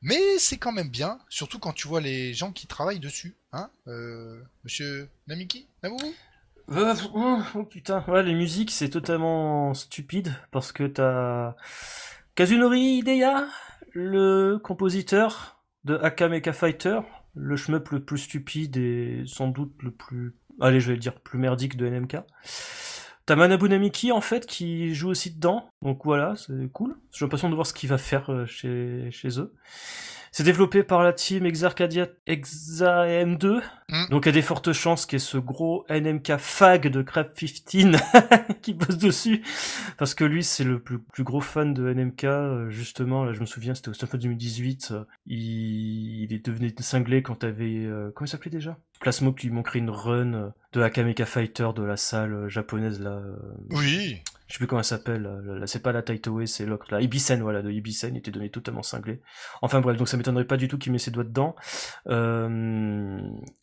Mais c'est quand même bien, surtout quand tu vois les gens qui travaillent dessus, hein, euh, Monsieur Namiki, Namoumou Euh, oh, putain, les musiques c'est totalement stupide parce que t'as Kazunori Hideya, le compositeur de Aka Mecha Fighter, le shmup le plus stupide et sans doute le plus, allez je vais dire, plus merdique de NMK. T'as Manabu Namiki en fait qui joue aussi dedans, donc voilà, c'est cool. J'ai l'impression de voir ce qu'il va faire euh, chez, chez eux. C'est développé par la team Exarcadia Exa M2, Mm. donc il y a des fortes chances qu'il y ait ce gros NMK fag de Crab 15 qui bosse dessus, parce que lui c'est le plus, plus gros fan de NMK, euh, justement, là je me souviens c'était au Stunfest 2018, euh, il, il est devenu cinglé quand t'avais, euh, comment il s'appelait déjà? Plasmo qui lui manquerait une run euh, de Akameka Fighter de la salle euh, japonaise là, Oui. Je sais plus comment elle s'appelle, là, c'est pas la Taitoe, c'est l'autre, là, Ibisen, voilà, de Ibisen, il était donné totalement cinglé. Enfin bref, donc ça m'étonnerait pas du tout qu'il met ses doigts dedans. Euh,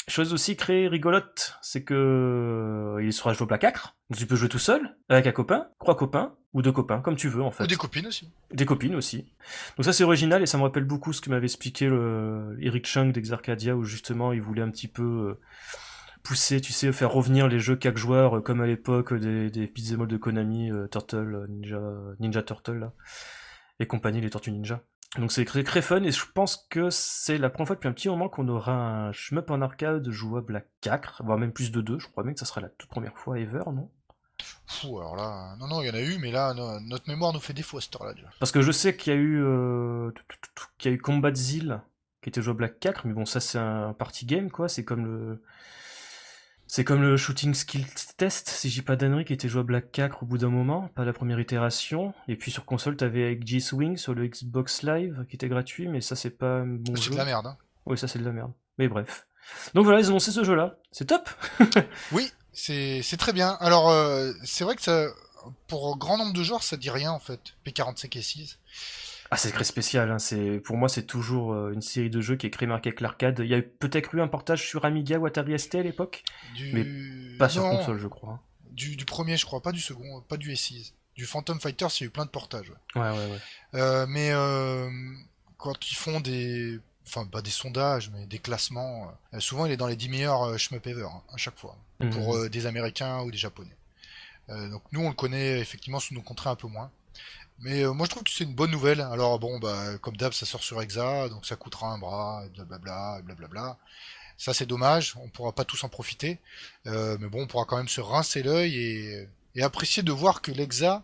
chose aussi créée rigolote, c'est que euh, il sera jouable à 4, donc tu peux jouer tout seul, avec un copain, trois copains, ou deux copains, comme tu veux en fait. Ou des copines aussi. Des copines aussi. Donc ça c'est original et ça me rappelle beaucoup ce que m'avait expliqué le Eric Chung d'Exarcadia où justement il voulait un petit peu euh, pousser, tu sais, faire revenir les jeux 4 joueurs euh, comme à l'époque des, des beat'em all de Konami, euh, Turtle, euh, Ninja, Ninja Turtle là, et compagnie, les Tortues Ninja. Donc c'est très, très fun et je pense que c'est la première fois depuis un petit moment qu'on aura un shmup en arcade jouable à 4, voire même plus de 2, je crois même que ça sera la toute première fois ever, non? Fou, alors là, non, non, il y en a eu, mais là, no- notre mémoire nous fait défaut à cette heure-là déjà. Parce que je sais qu'il y a eu, euh, qu'il y a eu Combat Zil qui était jouable à 4, mais bon, ça c'est un party game quoi, c'est comme le. C'est comme le Shooting Skill Test, si j'ai pas d'annerie, qui était jouable à 4 au bout d'un moment, pas la première itération. Et puis sur console, t'avais avec G-Swing sur le Xbox Live, qui était gratuit, mais ça c'est pas bon c'est jeu. de la merde, hein. Oui, ça c'est de la merde. Mais bref. Donc voilà, ils ont annoncé ce jeu-là. C'est top Oui, c'est c'est très bien. Alors, euh, c'est vrai que ça, pour grand nombre de joueurs, ça dit rien en fait. P45 et 6. Ah, c'est très spécial. Hein. C'est pour moi, c'est toujours euh, une série de jeux qui est créée marquée avec l'arcade. Il y a eu peut-être eu un portage sur Amiga ou Atari ST à l'époque, Du... Mais pas sur non, console, je crois. hein. du, du premier, je crois, pas du second, pas du S6. Du Phantom Fighters, il y a eu plein de portages. ouais. Ouais, ouais, ouais. Euh, mais euh, quand ils font des, enfin pas des sondages, mais des classements, souvent il est dans les 10 meilleurs shmup ever hein, à chaque fois Mhm. pour des Américains ou des Japonais. Donc nous on le connaît effectivement sous nos contrées un peu moins. Mais euh, moi je trouve que c'est une bonne nouvelle. Alors bon bah comme d'hab ça sort sur Exa, donc ça coûtera un bras, blablabla, blablabla. Ça c'est dommage, on pourra pas tous en profiter. Euh, mais bon on pourra quand même se rincer l'œil et, et apprécier de voir que l'Exa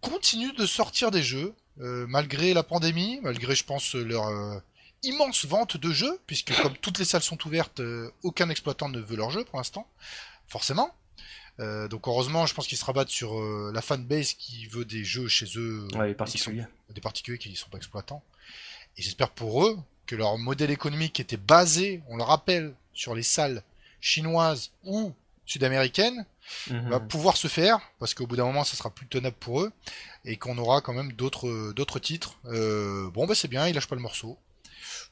continue de sortir des jeux, euh, malgré la pandémie, malgré je pense leur immense vente de jeux, puisque comme toutes les salles sont ouvertes, aucun exploitant ne veut leur jeu pour l'instant, forcément. Euh, donc heureusement, je pense qu'ils se rabattent sur euh, la fanbase qui veut des jeux chez eux, Ouais, les particuliers. sont- des particuliers qui ne sont pas exploitants. Et j'espère pour eux que leur modèle économique était basé, on le rappelle, sur les salles chinoises ou sud-américaines, Mhm. va pouvoir se faire, parce qu'au bout d'un moment, ça sera plus tenable pour eux, et qu'on aura quand même d'autres d'autres titres. Euh, bon, bah c'est bien, il lâche pas le morceau.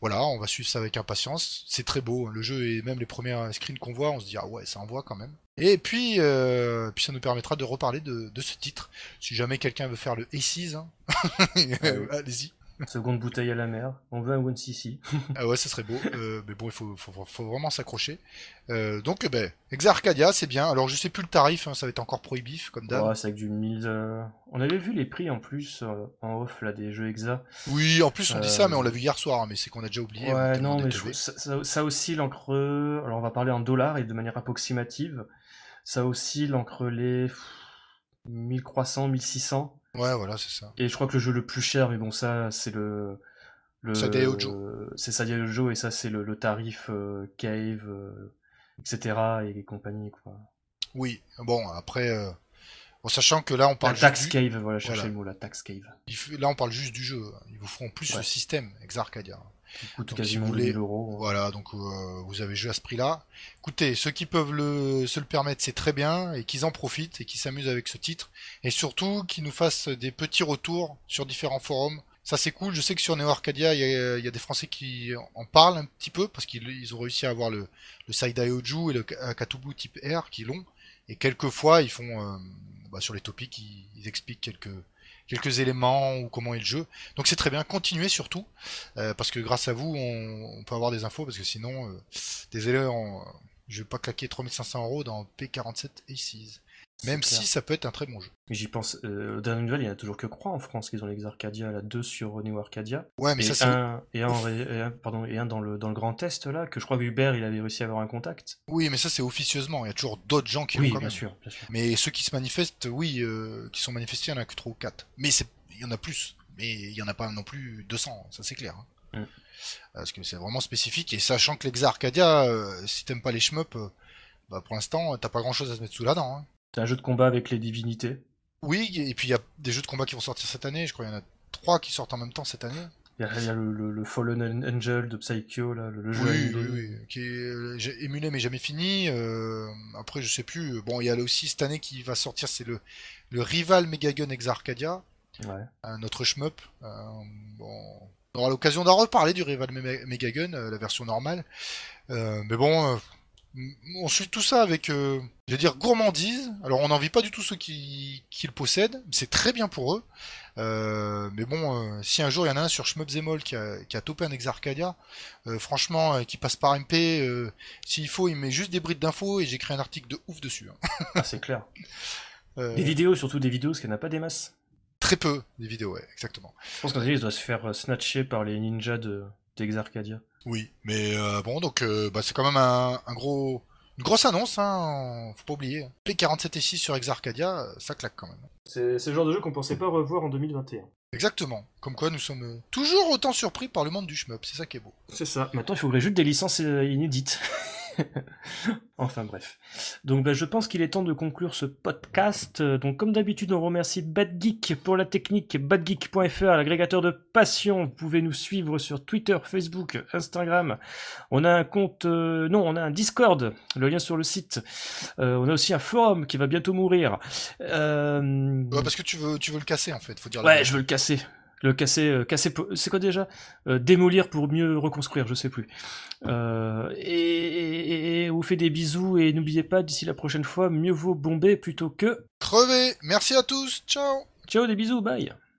Voilà, on va suivre ça avec impatience. C'est très beau, hein, le jeu et même les premiers screens qu'on voit, on se dit ah ouais, ça envoie quand même. Et puis, euh, puis ça nous permettra de reparler de, de ce titre. Si jamais quelqu'un veut faire le A6, hein, Ouais. allez-y. Seconde bouteille à la mer. On veut un One CC. Ah ouais, ça serait beau. Euh, mais bon, il faut, faut, faut vraiment s'accrocher. Euh, donc, ben, Exa Arcadia, c'est bien. Alors, je sais plus le tarif, hein, ça va être encore prohibif, comme d'hab. Ouais, c'est avec du 1000. euh, On avait vu les prix en plus en off là des jeux Exa. Oui, en plus on dit ça, mais on l'a vu hier soir, hein, mais c'est qu'on a déjà oublié. a Ouais, non, mais je- ça, ça- ça oscille entre. Alors, on va parler en dollars et de manière approximative. Ça oscille entre les pff, 1300, 1600. Ouais, voilà, c'est ça. Et je crois que le jeu le plus cher, mais bon, ça, c'est le. le Sadia Ojo. C'est Sadia Ojo, et ça, c'est le, le tarif euh, Cave, euh, etc. et compagnie, quoi. Oui, bon, après, euh, en sachant que là on La parle tax juste du... Cave, voilà, cherchez Voilà. le mot, la tax Cave. là on parle juste du jeu. Ils vous feront plus Ouais. le système, Exa Arcadia. Qui coûte Donc, quasiment si vous voulez- 1000 euros. Voilà, donc euh, vous avez joué à ce prix-là. Écoutez, ceux qui peuvent le, se le permettre, c'est très bien, et qu'ils en profitent, et qu'ils s'amusent avec ce titre, et surtout qu'ils nous fassent des petits retours sur différents forums. Ça c'est cool, je sais que sur Neo Arcadia, il y a, il y a des Français qui en parlent un petit peu, parce qu'ils ils ont réussi à avoir le, le Saidai Oju et le Ka- Katubu type R qui l'ont, et quelquefois ils font, euh, bah, sur les topics, ils, ils expliquent quelques, quelques éléments ou comment est le jeu. Donc c'est très bien, continuez surtout. Euh, parce que grâce à vous, on, peut avoir des infos, parce que sinon, euh, désolé, on- je vais pas claquer 3500 euros dans P47 Aces. C'est Même clair. si ça peut être un très bon jeu. Mais j'y pense, euh, aux dernières nouvelles, il y a toujours que Croix en France qu'ils ont les Arcadia, là, deux sur Neo Arcadia. Ouais, mais et, ça c'est... un, et, un, en ré- et un- pardon, et un dans le, dans le Grand Est, là, que je crois que Hubert, il avait réussi à avoir un contact. Oui, mais ça c'est officieusement. Il y a toujours d'autres gens qui oui, l'ont quand bien même. sûr, bien sûr. Mais ceux qui se manifestent, oui, euh, qui sont manifestés, il y en a que 3 ou 4. Mais c'est- il y en a plus. Mais il y en a pas non plus 200, ça c'est clair. hein. Mm. Parce que c'est vraiment spécifique. Et sachant que l'Exa Arcadia, euh, si t'aimes pas les shmups, euh, bah pour l'instant, t'as pas grand chose à se mettre sous la dent. hein. C'est un jeu de combat avec les divinités. Oui, et puis il y a des jeux de combat qui vont sortir cette année. Je crois qu'il y en a trois qui sortent en même temps cette année. Il y a, il y a le, le- le Fallen Angel de Psycho, là, le, le jeu Oui, oui, oui, qui est euh, émulé mais jamais fini. Euh, après, je sais plus. Bon, il y a aussi cette année qui va sortir, c'est le, le rival Megagun Ex Arcadia, Ouais. un autre shmup. Euh, bon, on aura l'occasion d'en reparler du rival Me- Megagun, la version normale. Euh, mais bon, on suit tout ça avec, euh, je vais dire, gourmandise. Alors, on n'envie pas du tout ceux qui, qui le possèdent. C'est très bien pour eux. Euh, mais bon, euh, si un jour il y en a un sur Shmup Zemol qui a, qui a topé un Ex Arcadia, euh, franchement, qui passe par MP, s'il faut, il met juste des brides d'infos et j'écris un article de ouf dessus. hein. Ah, c'est clair. Des vidéos, surtout des vidéos, parce qu'il n'y en a pas des masses. Très peu, des vidéos, ouais, exactement. Je pense qu'en il doit se faire snatcher par les ninjas de d'Ex Arcadia. Oui, mais euh, bon, donc euh, bah, c'est quand même un, un gros, une grosse annonce, hein, faut pas oublier. P47 et 6 sur Ex Arcadia, euh, ça claque quand même. C'est le genre de jeu qu'on pensait pas revoir en 2021. Exactement. Comme quoi nous sommes toujours autant surpris par le monde du shmup, c'est ça qui est beau. C'est ça. Maintenant, il faudrait juste des licences euh, inédites. enfin bref. Donc bah, je pense qu'il est temps de conclure ce podcast. Donc comme d'habitude, on remercie Bad Geek pour la technique, badgeek.fr, l'agrégateur de passion. Vous pouvez nous suivre sur Twitter, Facebook, Instagram. On a un compte, euh, non, on a un Discord, le lien sur le site. Euh, on a aussi un forum qui va bientôt mourir. Euh, Ouais, parce que tu veux, tu veux le casser en fait, faut dire. Ouais, je veux le casser. Le casser, euh, casser c'est quoi déjà? Euh, Démolir pour mieux reconstruire, je sais plus. Euh, et, et- et- vous fait des bisous et n'oubliez pas, d'ici la prochaine fois, mieux vaut bomber plutôt que... Crevé. Merci à tous. Ciao. Ciao, des bisous, bye